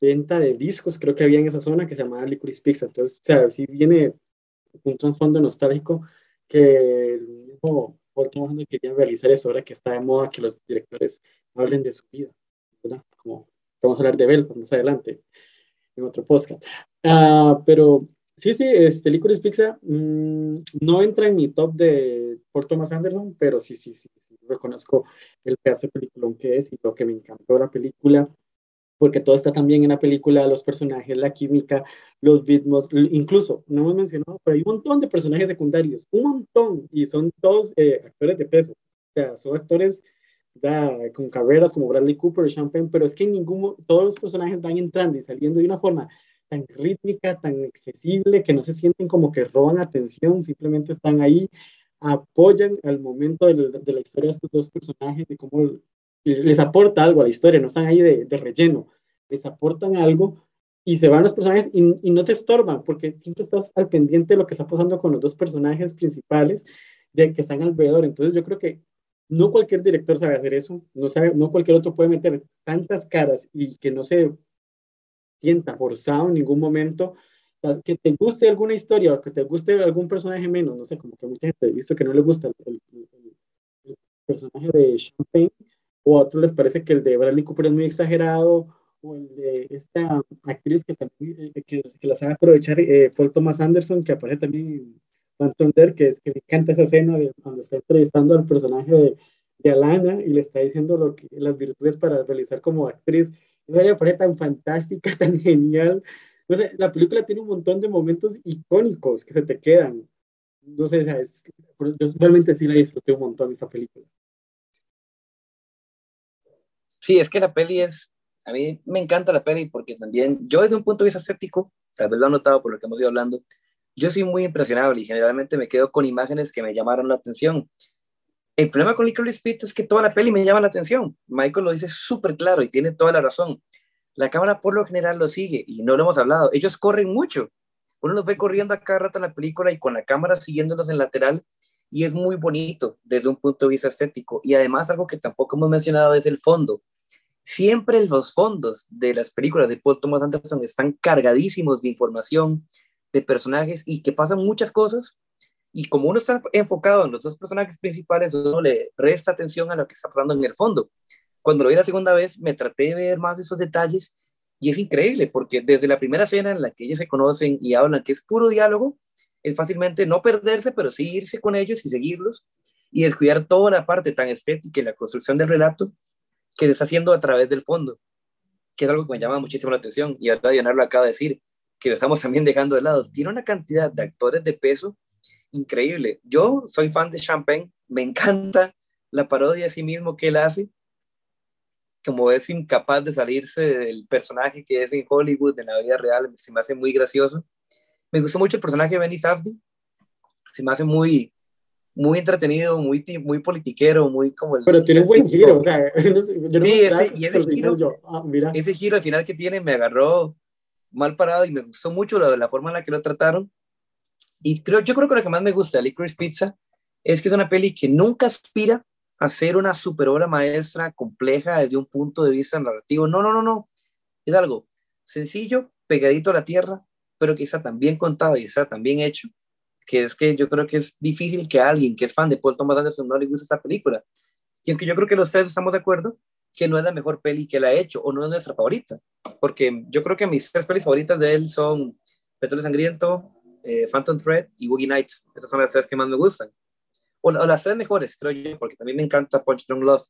venta de discos, creo que había en esa zona que se llamaba Licorice Pizza, entonces, o sea, sí viene un trasfondo nostálgico que el mismo Paul Thomas quería realizar eso ahora que está de moda que los directores hablen de su vida, ¿verdad? Como vamos a hablar de Bell más adelante en otro podcast. Uh, pero Sí, sí, este, Licorice Pizza mm, no entra en mi top de por Thomas Anderson, pero sí, sí, sí, reconozco el pedazo de película que es y lo que me encantó la película, porque todo está también en la película, los personajes, la química, los ritmos, incluso, no hemos mencionado, pero hay un montón de personajes secundarios, un montón, y son todos eh, actores de peso, o sea, son actores con carreras como Bradley Cooper Champagne, pero es que ningún, todos los personajes van entrando y saliendo de una forma tan rítmica, tan accesible, que no se sienten como que roban atención, simplemente están ahí, apoyan al momento de, la historia de estos dos personajes, de cómo les aporta algo a la historia, no están ahí de, relleno, les aportan algo y se van los personajes y, no te estorban, porque siempre estás al pendiente de lo que está pasando con los dos personajes principales de que están alrededor. Entonces yo creo que no cualquier director sabe hacer eso, no, sabe, no cualquier otro puede meter tantas caras y que no se sienta forzado en ningún momento, que te guste alguna historia o que te guste algún personaje menos, no sé, como que mucha gente ha visto que no le gusta el, personaje de Champagne, o a otros les parece que el de Bradley Cooper es muy exagerado, o el de esta actriz que también eh, que, que la sabe aprovechar, eh, Paul Thomas Anderson, que aparece también en Phantom que, es, que me encanta esa escena de cuando está entrevistando al personaje de, de Alana y le está diciendo lo que, las virtudes para realizar como actriz. Eso me parece tan fantástica, tan genial. No sé, la película tiene un montón de momentos icónicos que se te quedan. No sé, yo realmente sí la disfruté un montón esa película. Sí, es que la peli es, a mí me encanta la peli porque también, yo desde un punto de vista estético, tal vez lo he notado por lo que hemos ido hablando, yo soy muy impresionable y generalmente me quedo con imágenes que me llamaron la atención. El problema con Licorice Pizza es que toda la peli me llama la atención. Michael lo dice súper claro y tiene toda la razón. La cámara por lo general lo sigue y no lo hemos hablado. Ellos corren mucho. Uno los ve corriendo a cada rato en la película y con la cámara siguiéndolos en lateral y es muy bonito desde un punto de vista estético. Y además algo que tampoco hemos mencionado es el fondo. Siempre los fondos de las películas de Paul Thomas Anderson están cargadísimos de información, de personajes y que pasan muchas cosas. Y como uno está enfocado en los dos personajes principales, uno le resta atención a lo que está pasando en el fondo. Cuando lo vi la segunda vez, me traté de ver más esos detalles y es increíble porque desde la primera escena en la que ellos se conocen y hablan, que es puro diálogo, es fácilmente no perderse, pero sí irse con ellos y seguirlos y descuidar toda la parte tan estética y la construcción del relato que se está haciendo a través del fondo, que es algo que me llama muchísimo la atención. Y ahora Leonardo lo acaba de decir, que lo estamos también dejando de lado. Tiene una cantidad de actores de peso increíble. Yo soy fan de Champagne, me encanta la parodia a sí mismo que él hace, como es incapaz de salirse del personaje que es en Hollywood, en la vida real, se me hace muy gracioso. Me gustó mucho el personaje de Benny Safdie, se me hace muy, muy entretenido, muy, muy politiquero, muy como el... Pero tiene un buen giro, o sea, yo no sí, ese, y ese giro, yo, ah, mira. ese giro al final que tiene me agarró mal parado y me gustó mucho la, la forma en la que lo trataron. Y creo, yo creo que lo que más me gusta de Licorice Pizza es que es una peli que nunca aspira a ser una super obra maestra compleja desde un punto de vista narrativo. No, no, no, no. Es algo sencillo, pegadito a la tierra, pero que está tan bien contado y está tan bien hecho, que es que yo creo que es difícil que alguien que es fan de Paul Thomas Anderson no le guste esta película. Y aunque yo creo que los tres estamos de acuerdo que no es la mejor peli que él ha hecho o no es nuestra favorita, porque yo creo que mis tres pelis favoritas de él son Petróleo Sangriento, eh, Phantom Thread y Boogie Nights. Esas son las tres que más me gustan. O, las tres mejores, creo yo, porque también me encanta Punch Drunk Love.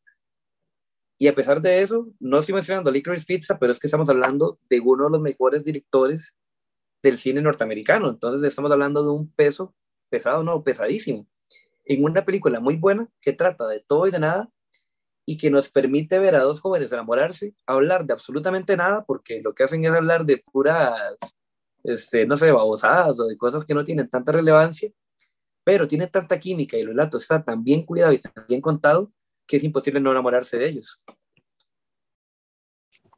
Y a pesar de eso, no estoy mencionando Licorice Pizza, pero es que estamos hablando de uno de los mejores directores del cine norteamericano. Entonces estamos hablando de un peso pesado, no, pesadísimo. En una película muy buena que trata de todo y de nada y que nos permite ver a dos jóvenes enamorarse, hablar de absolutamente nada, porque lo que hacen es hablar de puras, este, no sé, babosadas o de cosas que no tienen tanta relevancia, pero tiene tanta química y el relato está tan bien cuidado y tan bien contado que es imposible no enamorarse de ellos.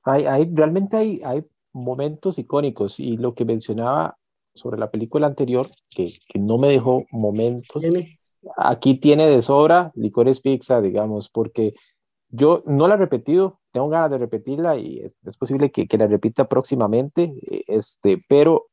Hay, hay, realmente hay, hay momentos icónicos y lo que mencionaba sobre la película anterior, que, que no me dejó momentos, aquí tiene de sobra Licores Pizza, digamos, porque yo no la he repetido, tengo ganas de repetirla y es, posible que, la repita próximamente, este, pero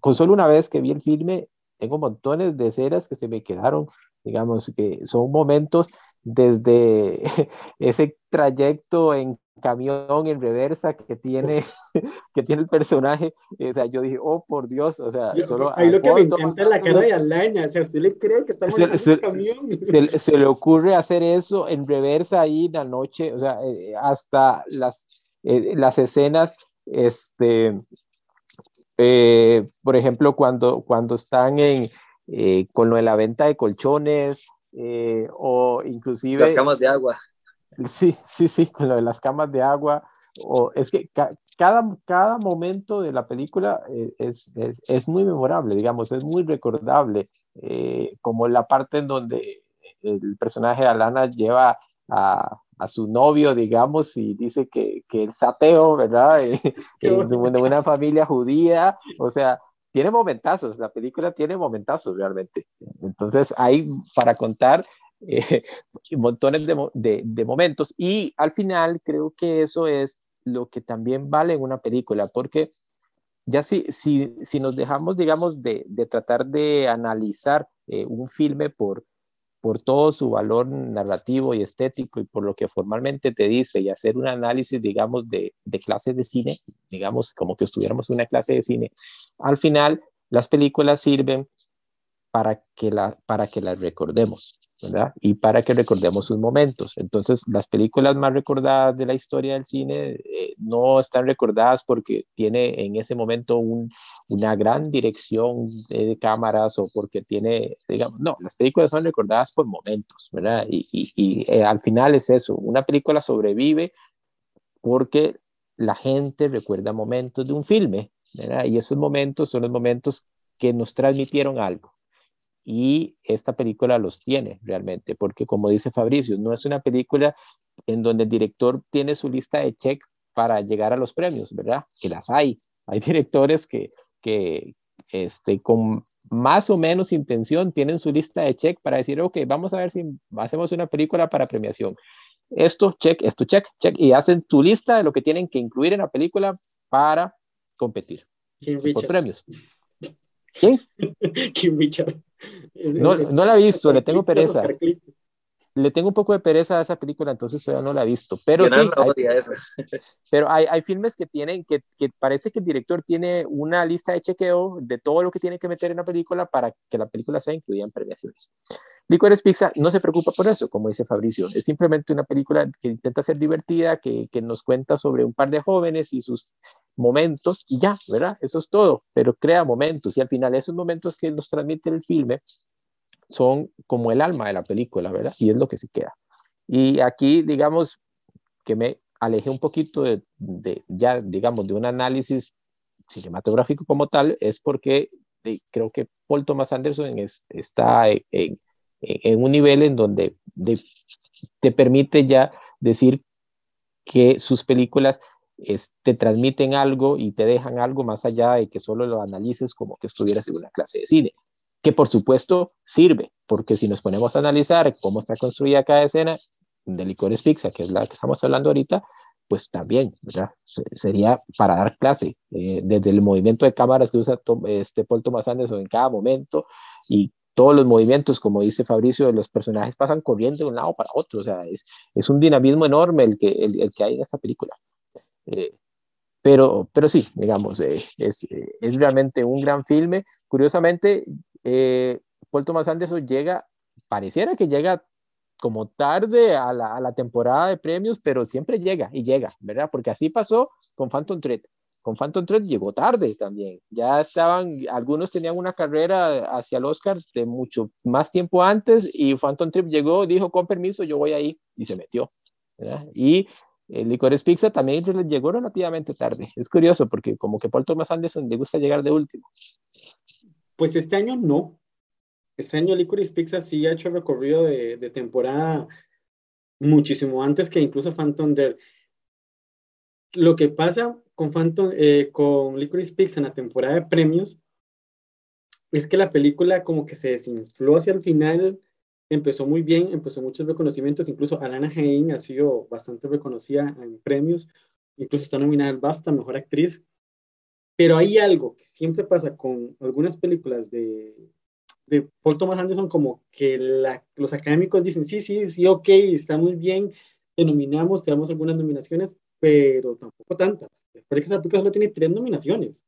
con solo una vez que vi el filme, tengo montones de escenas que se me quedaron digamos que son momentos desde ese trayecto en camión en reversa que tiene que tiene el personaje o sea yo dije oh por Dios o sea solo ahí lo que me encanta es la cara de Alaña o sea usted le cree que estamos en un camión se, se, le ocurre hacer eso en reversa ahí en la noche o sea eh, hasta las eh, las escenas este eh, por ejemplo cuando cuando están en eh, con lo de la venta de colchones eh, o inclusive... Las camas de agua. Sí, sí, sí, con lo de las camas de agua. O, es que cada, cada momento de la película eh, es, es, es, muy memorable, digamos, es muy recordable, como la parte en donde el personaje de Alana lleva a, a su novio, digamos, y dice que, que el sateo, ¿verdad? de una familia judía, o sea, tiene momentazos, la película tiene momentazos realmente. Entonces hay para contar eh, montones de, momentos y al final creo que eso es lo que también vale en una película, porque ya si, si, si nos dejamos, digamos, de, de tratar de analizar eh, un filme por, por todo su valor narrativo y estético y por lo que formalmente te dice y hacer un análisis, digamos, de, de clases de cine, digamos, como que estuviéramos en una clase de cine, al final las películas sirven para que, la, para que las recordemos. ¿Verdad? Y para que recordemos sus momentos. Entonces, las películas más recordadas de la historia del cine eh, no están recordadas porque tiene en ese momento un, una gran dirección de cámaras o porque tiene, digamos, no, las películas son recordadas por momentos, ¿verdad? Y, y, y eh, al final es eso, una película sobrevive porque la gente recuerda momentos de un filme, ¿verdad? Y esos momentos son los momentos que nos transmitieron algo y esta película los tiene realmente, porque como dice Fabricio, no es una película en donde el director tiene su lista de check para llegar a los premios, ¿verdad? Que las hay. Hay directores que, que este, con más o menos intención tienen su lista de check para decir, ok, vamos a ver si hacemos una película para premiación. Esto, check, esto, check, check, y hacen tu lista de lo que tienen que incluir en la película para competir por premios. ¿Quién? Kim Richard. No, no la he visto, le tengo pereza. Le tengo un poco de pereza a esa película, entonces todavía no la he visto. Pero sí, hay, pero hay, hay, filmes que tienen, que, que, parece que el director tiene una lista de chequeo de todo lo que tiene que meter en la película para que la película sea incluida en premiaciones. Licorice Pizza no se preocupa por eso, como dice Fabricio. Es simplemente una película que intenta ser divertida, que, que nos cuenta sobre un par de jóvenes y sus momentos y ya, ¿verdad? Eso es todo, pero crea momentos y al final esos momentos que nos transmite el filme son como el alma de la película, ¿verdad? Y es lo que se queda. Y aquí, digamos, que me alejé un poquito de, ya, digamos, de un análisis cinematográfico como tal, es porque eh, creo que Paul Thomas Anderson es, está en, un nivel en donde de, te permite ya decir que sus películas te transmiten algo y te dejan algo más allá de que solo lo analices como que estuvieras en una clase de cine, que por supuesto sirve, porque si nos ponemos a analizar cómo está construida cada escena de Licores Pizza, que es la que estamos hablando ahorita, pues también, ¿verdad? Sería para dar clase, eh, desde el movimiento de cámaras que usa este Paul Thomas Anderson en cada momento y todos los movimientos, como dice Fabricio, de los personajes pasan corriendo de un lado para otro, o sea, es, es un dinamismo enorme el que, el que hay en esta película. Eh, pero, pero sí, digamos, eh, es, eh, es, realmente un gran filme. Curiosamente, eh, Paul Thomas Anderson llega, pareciera que llega como tarde a la, a la, temporada de premios, pero siempre llega y llega, ¿verdad? Porque así pasó con Phantom Thread. Con Phantom Thread llegó tarde también. Ya estaban, algunos tenían una carrera hacia el Oscar de mucho más tiempo antes y Phantom Thread llegó, dijo, con permiso, yo voy ahí y se metió. Y el Licores Pizza también llegó relativamente tarde. Es curioso porque como que Paul Thomas Anderson le gusta llegar de último. Pues este año no. Este año Licorice Pizza sí ha hecho recorrido de, de temporada muchísimo antes que incluso Phantom Dare. Lo que pasa con Phantom, eh, con Licorice Pizza en la temporada de premios es que la película como que se desinfló hacia el final empezó muy bien, empezó muchos reconocimientos, incluso Alana Hain ha sido bastante reconocida en premios, incluso está nominada al BAFTA, Mejor Actriz, pero hay algo que siempre pasa con algunas películas de, de Paul Thomas Anderson, como que la, los académicos dicen, sí, sí, sí, ok, está muy bien, te nominamos, te damos algunas nominaciones, pero tampoco tantas. Parece que esa película solo tiene tres nominaciones.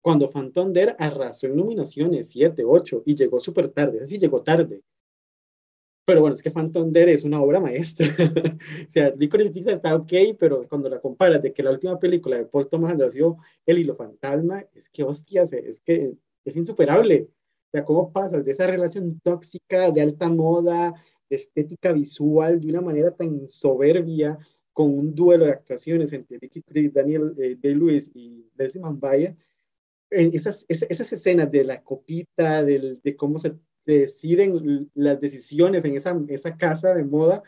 Cuando Phantom Dare arrasó en nominaciones, siete, ocho, y llegó súper tarde, así llegó tarde. Pero bueno, es que Phantom Dare es una obra maestra. o sea, Licorice Pizza está ok, pero cuando la comparas de que la última película de Paul Thomas Anderson, El hilo fantasma, es que hostias, es que es insuperable. O sea, ¿cómo pasas de esa relación tóxica, de alta moda, de estética visual, de una manera tan soberbia, con un duelo de actuaciones entre Vicky Chris, Daniel eh, Day-Lewis y Leslie Manvaya? Esas, esas, esas, escenas de la copita, del, de cómo se deciden las decisiones en esa, esa casa de moda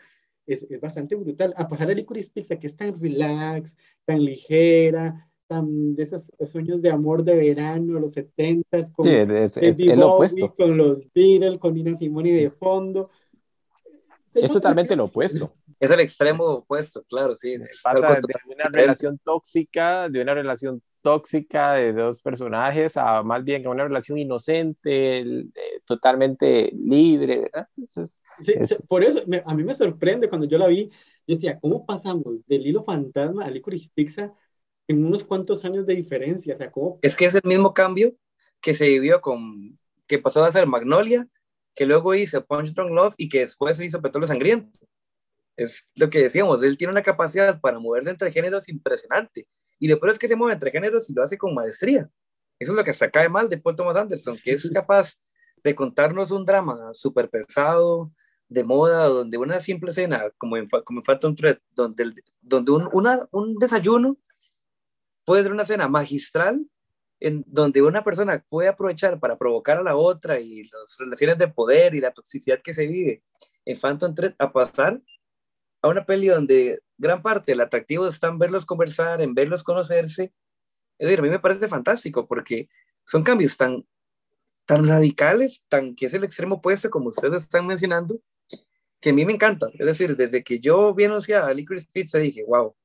es, es, bastante brutal. A pasar a Licorice Pizza, que es tan relax, tan ligera, tan de esos sueños de amor de verano, los 70 con, sí, es, es, es lo opuesto. con los Beatles, con Nina Simone de fondo. Es totalmente lo opuesto. Es el extremo opuesto, claro, sí. Pasa de una relación tóxica, de una relación tóxica de dos personajes a más bien a una relación inocente, eh, totalmente libre. ¿verdad? Entonces, sí, es... Por eso me, a mí me sorprende cuando yo la vi, yo decía, ¿cómo pasamos del hilo fantasma a Licorice Pizza en unos cuantos años de diferencia? O sea, ¿cómo... Es que es el mismo cambio que se vivió con, que pasó a ser Magnolia que luego hizo Punch Drunk Love y que después hizo Petróleo Sangriento. Es lo que decíamos, él tiene una capacidad para moverse entre géneros impresionante. Y lo peor es que se mueve entre géneros y lo hace con maestría. Eso es lo que se cae mal de Paul Thomas Anderson, que es capaz de contarnos un drama súper pesado, de moda, donde una simple escena, como en, como en Phantom Thread, donde, donde un, una, un desayuno puede ser una escena magistral en donde una persona puede aprovechar para provocar a la otra y las relaciones de poder y la toxicidad que se vive en Phantom Thread a pasar a una peli donde gran parte del atractivo está en verlos conversar, en verlos conocerse. Es decir, a mí me parece fantástico porque son cambios tan, tan radicales, tan que es el extremo opuesto como ustedes están mencionando, que a mí me encanta. Es decir, desde que yo vi anunciada a Licorice Pizza dije, wow,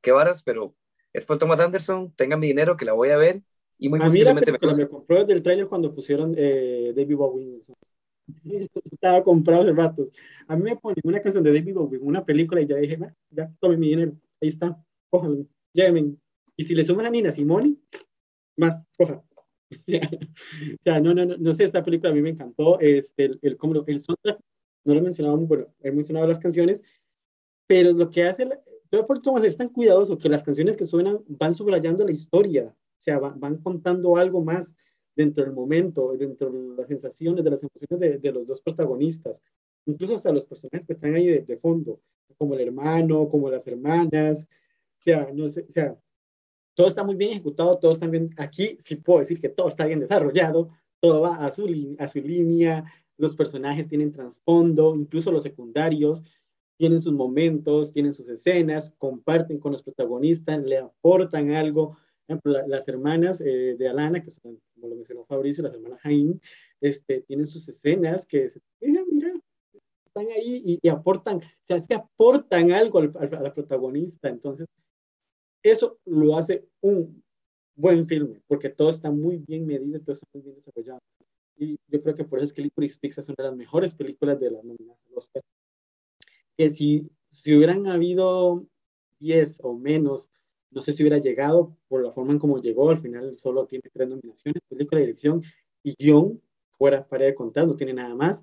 qué varas, pero es por Thomas Anderson, tenga mi dinero que la voy a ver y muy a mí la me, me compró desde el trailer cuando pusieron eh, David Bowie. Estaba comprado hace ratos. A mí me ponen una canción de David Bowie, una película y ya dije, ya, tome mi dinero, ahí está, cójalo, llévenme. Y si le suman a Nina Simone, más, coja. o sea, no, no, no, no sé, esta película a mí me encantó. Este, el, el, como el soundtrack, no lo he mencionado, bueno, he mencionado las canciones, pero lo que hace, todo por Thomas es tan cuidadoso que las canciones que suenan van subrayando la historia, o sea, van contando algo más dentro del momento, dentro de las sensaciones, de las emociones de, de los dos protagonistas, incluso hasta los personajes que están ahí de, de, fondo, como el hermano, como las hermanas, o sea, no sé, o sea, todo está muy bien ejecutado, todo está bien, aquí sí puedo decir que todo está bien desarrollado, todo va a su, a su línea, los personajes tienen trasfondo, incluso los secundarios tienen sus momentos, tienen sus escenas, comparten con los protagonistas, le aportan algo. Por ejemplo, las hermanas eh, de Alana, que son, como lo mencionó Fabricio, las hermanas Jaime, este, tienen sus escenas que, mira, mira, están ahí y, y, aportan, o sea, es que aportan algo al, al, a la protagonista. Entonces, eso lo hace un buen filme, porque todo está muy bien medido, todo está muy bien desarrollado. Y yo creo que por eso es que Licorice Pizza es una de las mejores películas de la nominación Oscar. Que si, si hubieran habido 10 o menos, no sé si hubiera llegado por la forma en cómo llegó. Al final solo tiene tres nominaciones: película, dirección y guion. Fuera, para de contar, no tiene nada más.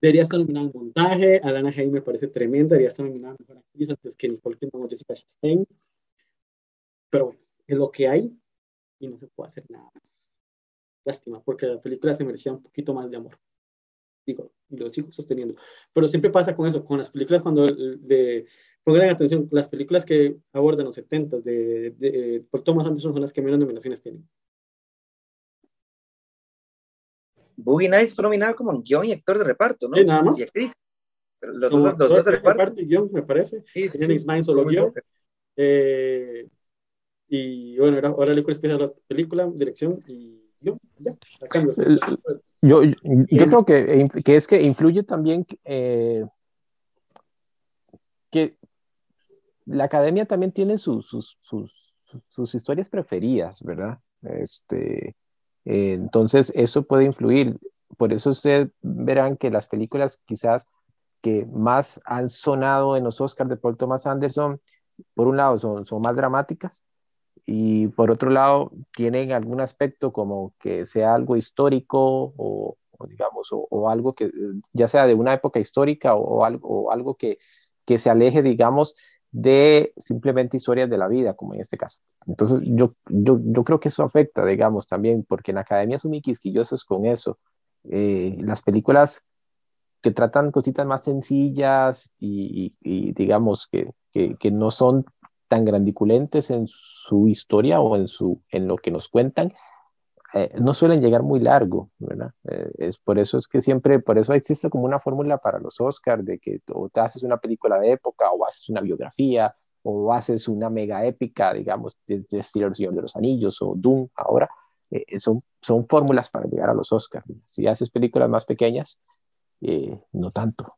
Debería estar nominada en montaje. Alana Haim me parece tremenda. Debería estar nominada mejor actriz antes que Nicole Kidman o Jessica Chastain. Pero bueno, es lo que hay y no se puede hacer nada más. Lástima, porque la película se merecía un poquito más de amor. Digo, y lo sigo sosteniendo. Pero siempre pasa con eso, con las películas cuando de, pongan atención, las películas que abordan los 70 de, de, por Thomas Anderson son las que menos nominaciones tienen. Boogie Nights fue nominado como guion y actor de reparto, ¿no? Sí, nada más. Y actriz. Los, como dos, los dos de reparto. reparto y guion, me parece. Sí, sí, Tienen Ismael solo guion. Eh, y bueno, ahora, ahora le empieza la película, dirección y yo, ya, yo, yo creo que, que, es que influye también eh, que la academia también tiene sus, sus, sus, sus historias preferidas, ¿verdad? Este, eh, entonces, eso puede influir. Por eso ustedes verán que las películas quizás que más han sonado en los Oscars de Paul Thomas Anderson, por un lado, son, son más dramáticas, y por otro lado tienen algún aspecto como que sea algo histórico o, digamos, o, algo que ya sea de una época histórica o, algo, algo que, que, se aleje, digamos, de simplemente historias de la vida, como en este caso. Entonces, yo, yo, yo creo que eso afecta, digamos, también, porque en la academia son muy quisquillosos con eso. Eh, las películas que tratan cositas más sencillas y, digamos, que, que no son tan grandiculentes en su historia o en, su, en lo que nos cuentan, eh, no suelen llegar muy largo, ¿verdad? Eh, es por eso es que siempre, por eso existe como una fórmula para los Oscars de que o te haces una película de época o haces una biografía o haces una mega épica, digamos, de, estilo El Señor de los Anillos o Doom ahora, eh, son, son fórmulas para llegar a los Oscars. Si haces películas más pequeñas, no tanto.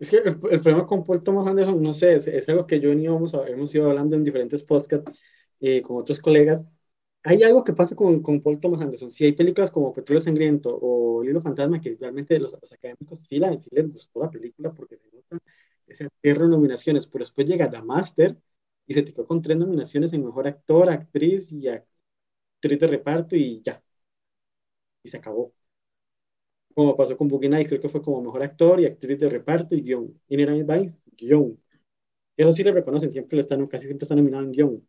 Es que el, el, problema con Paul Thomas Anderson, no sé, es, es algo que yo y hemos, hemos ido hablando en diferentes podcasts eh, con otros colegas. Hay algo que pasa con, con, Paul Thomas Anderson. Si hay películas como Petróleo Sangriento o El Hilo Fantasma, que realmente los, los académicos sí, la, sí les gustó la película porque se nota esa tierra nominaciones, pero después llega The Master y se quedó con tres nominaciones en Mejor Actor, Actriz y Actriz de Reparto y ya. Y se acabó. Como pasó con Boogie Nights, creo que fue como mejor actor y actriz de reparto y guion. Inherent Vice, guion. Eso sí le reconocen, siempre le están, casi siempre están nominados en guion.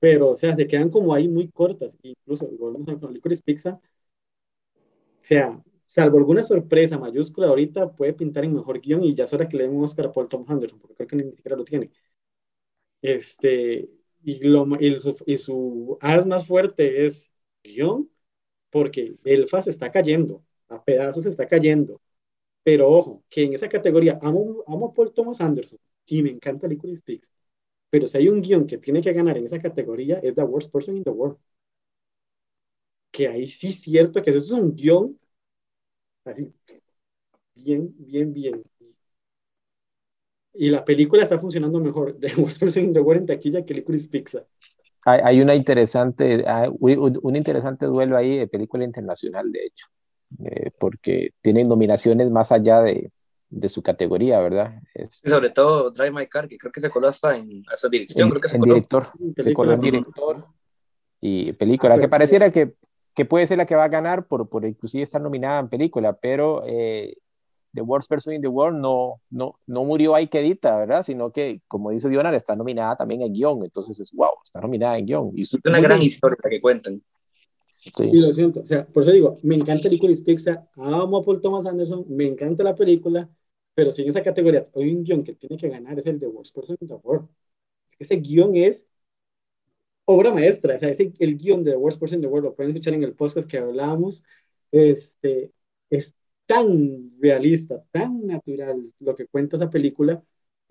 Pero, o sea, se quedan como ahí muy cortas. Incluso, volvemos a Licorice Pizza. O sea, salvo alguna sorpresa mayúscula ahorita, puede pintar en mejor guion y ya es hora que le den un Oscar a Paul Thomas Anderson, porque creo que ni siquiera lo tiene. Este, y, lo, y, su, y su as más fuerte es guion, porque Belfast está cayendo, a pedazos está cayendo. Pero ojo, que en esa categoría amo, amo a Paul Thomas Anderson y me encanta Licorice Pizza. Pero si hay un guion que tiene que ganar en esa categoría, es The Worst Person in the World. Que ahí sí es cierto que eso es un guion así, bien, bien, bien. Y la película está funcionando mejor, The Worst Person in the World en taquilla que Licorice Pizza. Hay, hay una interesante, hay un interesante duelo ahí de película internacional, de hecho, eh, porque tienen nominaciones más allá de, de su categoría, ¿verdad? Sobre todo Drive My Car, que creo que se coló hasta en hasta dirección, en, creo que se en coló. director, se coló en director y película, que pareciera que, que puede ser la que va a ganar por, por inclusive estar nominada en película, pero eh, The Worst Person in the World no, no, no murió ahí quedita, ¿verdad? Sino que, como dice Diona, está nominada también en guion, entonces es wow, está nominada en guion. Y es una gran historia que cuentan. Sí. Y lo siento, o sea, por eso digo, me encanta Licorice Pizza, amo a Paul Thomas Anderson, me encanta la película, pero si en esa categoría hay un guion que tiene que ganar es el de Worst Person in the World. Ese guion es obra maestra, o sea, ese, el guion de The Worst Person in the World, lo pueden escuchar en el podcast que hablábamos, este, es tan realista, tan natural lo que cuenta esa película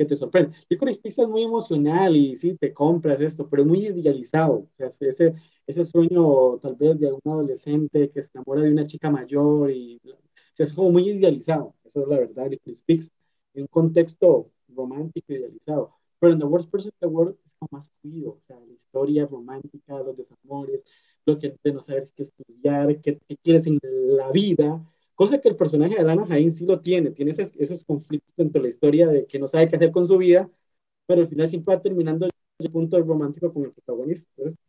que te sorprende. Licorice Pizza es muy emocional y sí, te compras esto, pero muy idealizado, o sea, ese, ese sueño tal vez de un adolescente que se enamora de una chica mayor y o sea, es como muy idealizado, eso es la verdad, Licorice Pizza, en un contexto romántico idealizado. Pero en The Worst Person in the World es como más fluido, o sea, la historia romántica, los desamores, lo que no saber qué estudiar, qué, qué quieres en la vida, cosa que el personaje de Alana Jain sí lo tiene, tiene esos, esos conflictos dentro de la historia de que no sabe qué hacer con su vida, pero al final siempre va terminando el punto romántico con el protagonista. Entonces,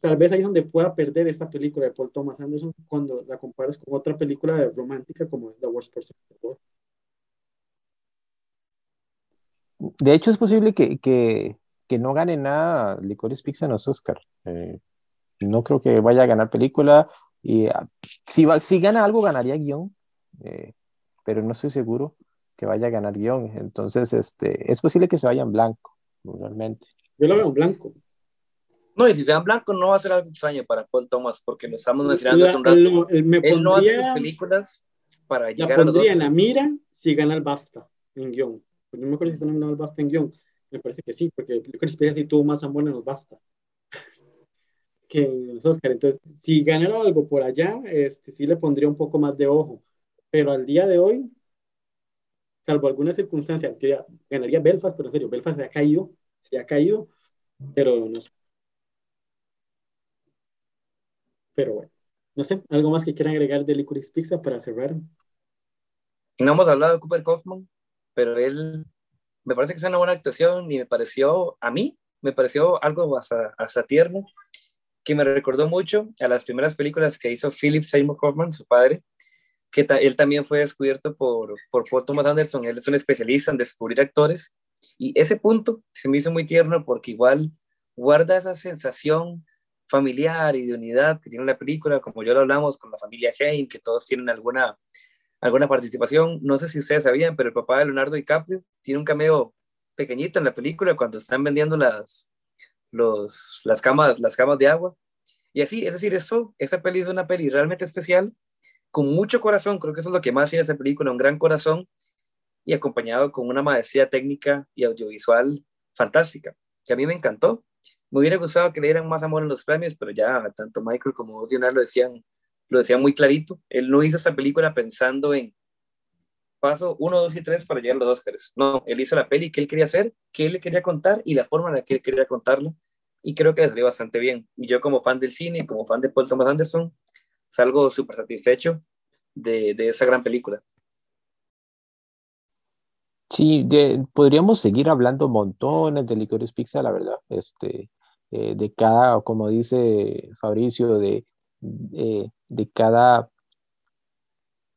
tal vez ahí es donde pueda perder esta película de Paul Thomas Anderson cuando la comparas con otra película romántica como es The Worst Person in the World. De hecho, es posible que, que, que no gane nada Licorice Pizza en los Oscar. Eh, no creo que vaya a ganar película. Y uh, si, va, si gana algo, ganaría guion. Eh, pero no estoy seguro que vaya a ganar guion. Entonces, este, es posible que se vaya en blanco, realmente. Yo lo veo en blanco. No, y si sea en blanco no va a ser algo extraño para Paul Thomas, porque lo estamos mencionando hace un rato. Lo- me Él no hace sus pondría- películas para La llegar a los pondría en la mira si gana el BAFTA en guion. Pues no me acuerdo si está nominado el BAFTA en guion. Me parece que sí, porque Licorice Pizza sí tuvo más amor en los BAFTA que en los Oscar. Entonces, si ganara algo por allá, este, sí le pondría un poco más de ojo. Pero al día de hoy, salvo alguna circunstancia, que ya ganaría Belfast, pero en serio, Belfast se ha caído, se ha caído, pero no sé. Pero bueno, no sé, algo más que quieran agregar de Licorice Pizza para cerrar. No hemos hablado de Cooper Kaufman, pero él me parece que es una buena actuación y me pareció, a mí, me pareció algo hasta, hasta tierno, que me recordó mucho a las primeras películas que hizo Philip Seymour Hoffman, su padre, que ta- él también fue descubierto por, por Paul Thomas Anderson, él es un especialista en descubrir actores, y ese punto se me hizo muy tierno porque igual guarda esa sensación familiar y de unidad que tiene la película, como ya lo hablamos con la familia Haim, que todos tienen alguna alguna participación. No sé si ustedes sabían, pero el papá de Leonardo DiCaprio tiene un cameo pequeñito en la película cuando están vendiendo las, los, las, camas, las camas de agua. Y así, es decir, eso, esa peli es una peli realmente especial, con mucho corazón, creo que eso es lo que más tiene esa película, un gran corazón y acompañado con una maestría técnica y audiovisual fantástica, que a mí me encantó. Me hubiera gustado que le dieran más amor en los premios, pero ya tanto Michael como Dionar lo decían lo decía muy clarito. Él no hizo esta película pensando en paso 1, 2 y 3 para llegar a los Oscars. No, él hizo la peli que él quería hacer, que él le quería contar y la forma en la que él quería contarla. Y creo que le salió bastante bien. Y yo como fan del cine, como fan de Paul Thomas Anderson, salgo súper satisfecho de, de esa gran película. Sí, podríamos seguir hablando montones de Licorice Pizza, la verdad. Este, eh, de cada, como dice Fabricio, de, de, de cada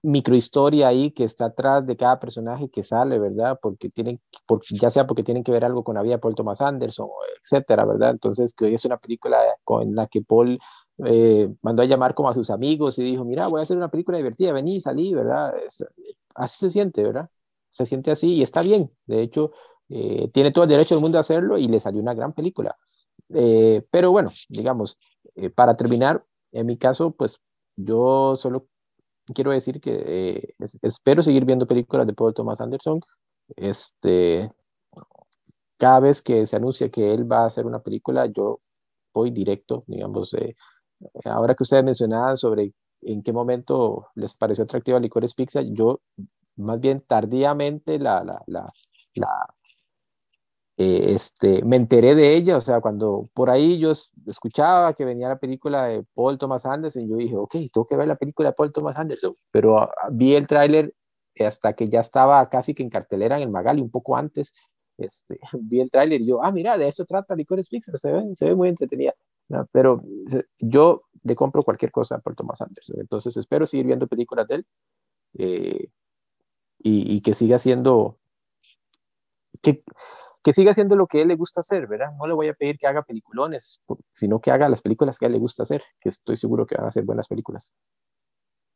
microhistoria ahí que está atrás de cada personaje que sale, ¿verdad? Porque tienen, porque, ya sea porque tienen que ver algo con la vida de Paul Thomas Anderson, etcétera, ¿verdad? Entonces, que hoy es una película con la que Paul eh, mandó a llamar como a sus amigos y dijo, mira, voy a hacer una película divertida, vení, salí, ¿verdad? así se siente, ¿verdad? Se siente así y está bien. De hecho, eh, tiene todo el derecho del mundo a hacerlo y le salió una gran película. Eh, pero bueno, digamos, para terminar, en mi caso, pues yo solo quiero decir que eh, espero seguir viendo películas de Paul Thomas Anderson. Este, cada vez que se anuncia que él va a hacer una película, yo voy directo, digamos, eh, ahora que ustedes mencionaban sobre en qué momento les pareció atractiva Licores Pizza, yo más bien tardíamente la, la, la, la eh, este, me enteré de ella, o sea, cuando por ahí yo escuchaba que venía la película de Paul Thomas Anderson, yo dije, ok, tengo que ver la película de Paul Thomas Anderson, pero ah, vi el tráiler hasta que ya estaba casi que en cartelera en el Magali, un poco antes, este, vi el tráiler y yo, ah, mira, de eso trata Licorice Pizza, se ve, se ve muy entretenida, pero yo le compro cualquier cosa a Paul Thomas Anderson, entonces espero seguir viendo películas de él eh, y, y, que siga siendo, que, que siga haciendo lo que él le gusta hacer, ¿verdad? No le voy a pedir que haga peliculones, sino que haga las películas que a él le gusta hacer, que estoy seguro que van a ser buenas películas.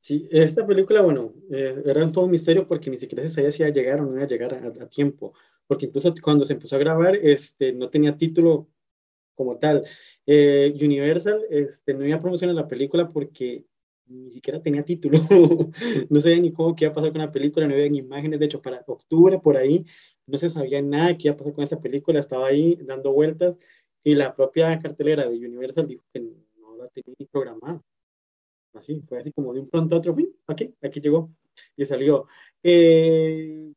Sí, esta película, bueno, eh, era un todo un misterio porque ni siquiera se sabía si iba a llegar o no iba a llegar a, tiempo, porque incluso cuando se empezó a grabar, este, no tenía título como tal. Eh, Universal este, no iba a promocionar la película porque ni siquiera tenía título, no sabía ni cómo qué iba a pasar con la película, no había imágenes, de hecho para octubre por ahí no se sabía nada qué iba a pasar con esta película, estaba ahí dando vueltas y la propia cartelera de Universal dijo que no la tenía ni programada. Así, fue así como de un pronto a otro, aquí, aquí llegó y salió. Eh,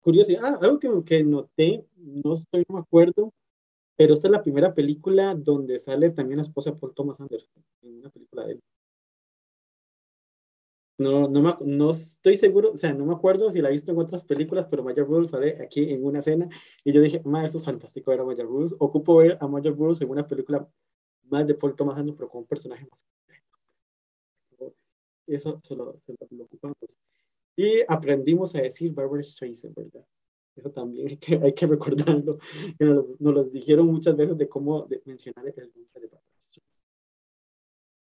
curiosidad, ah, algo que, que noté, no estoy, no me acuerdo, pero esta es la primera película donde sale también la esposa de Paul Thomas Anderson, en una película de él. No, no, no estoy seguro, o sea, no me acuerdo si la he visto en otras películas, pero Maya Rudolph sale aquí en una escena y yo dije, ma, esto es fantástico ver a Maya Rudolph. Ocupo ver a Maya Rudolph en una película más de Paul Thomas Anderson, pero con un personaje más. Eso se lo, se lo, ocupamos. Y aprendimos a decir Barbara Streisand, ¿verdad? Eso también hay que, hay que recordarlo. Nos, nos lo dijeron muchas veces de cómo de mencionar el nombre de Barbara Streisand.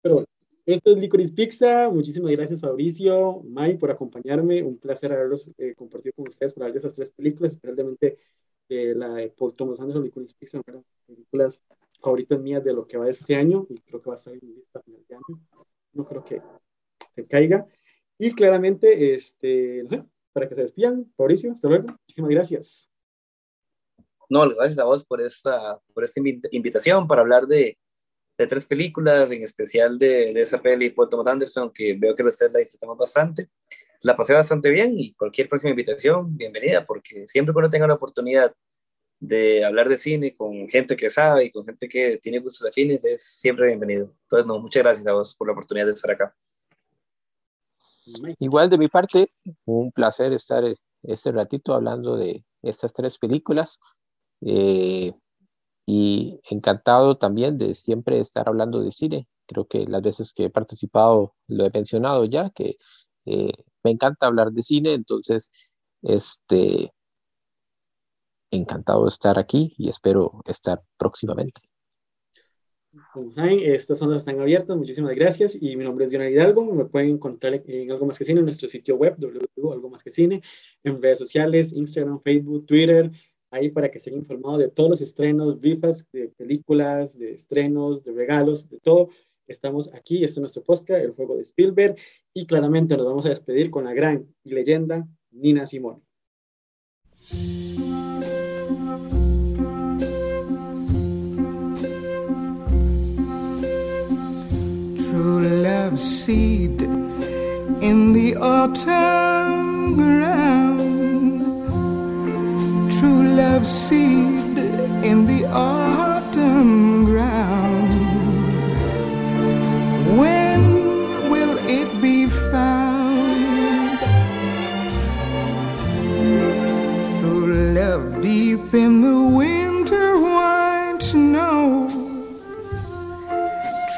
Pero bueno. Esto es Licorice Pizza. Muchísimas gracias, Fabricio, May, por acompañarme. Un placer haberlos eh, compartido con ustedes para hablar de esas tres películas, especialmente eh, la de Paul Thomas Anderson, Licorice Pizza, una de las películas favoritas mías de lo que va este año y creo que va a estar en mi lista final de año. No creo que se caiga. Y claramente, este, no sé, para que se despidan, Fabricio, hasta luego. Muchísimas gracias. No, gracias a vos por esta, por esta invitación para hablar de, de tres películas, en especial de, de esa peli Paul Thomas Anderson, que veo que ustedes la disfrutamos bastante. La pasé bastante bien y cualquier próxima invitación, bienvenida, porque siempre uno tenga la oportunidad de hablar de cine con gente que sabe y con gente que tiene gustos afines, es siempre bienvenido. Entonces, no, muchas gracias a vos por la oportunidad de estar acá. Igual de mi parte, un placer estar este ratito hablando de estas tres películas. Eh, y encantado también de siempre estar hablando de cine. Creo que las veces que he participado lo he mencionado ya, que eh, me encanta hablar de cine, entonces, este, encantado de estar aquí y espero estar próximamente. Como saben, estas zonas están abiertas, muchísimas gracias y mi nombre es Dionel Hidalgo, me pueden encontrar en Algo Más Que Cine, en nuestro sitio web, www.algo más que cine, en redes sociales, Instagram, Facebook, Twitter, ahí para que estén informados de todos los estrenos, rifas de películas, de estrenos, de regalos, de todo. Estamos aquí, este es nuestro podcast, el juego de Spielberg, y claramente nos vamos a despedir con la gran leyenda Nina Simone. True love seed in the autumn love seed in the autumn ground. When will it be found? True love deep in the winter white snow.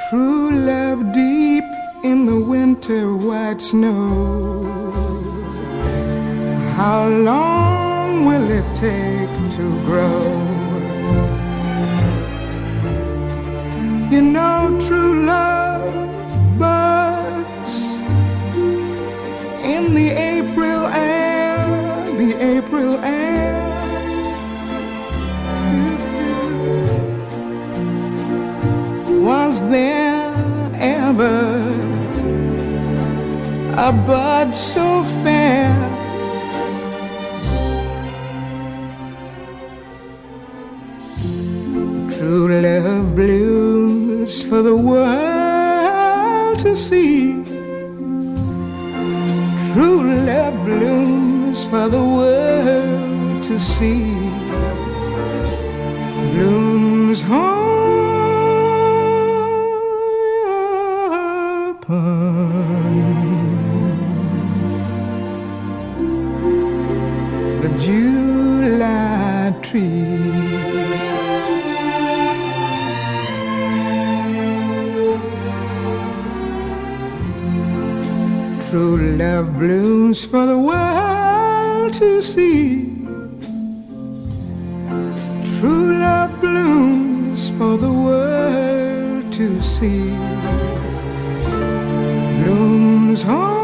True love deep in the winter white snow. How long will it take to grow? You know, true love buds in the April air, the April air. Was there ever a bud so fair? Love blooms for the world to see. True love blooms for the world to see. Blooms high upon the July tree. Love blooms for the world to see. True love blooms for the world to see. Blooms on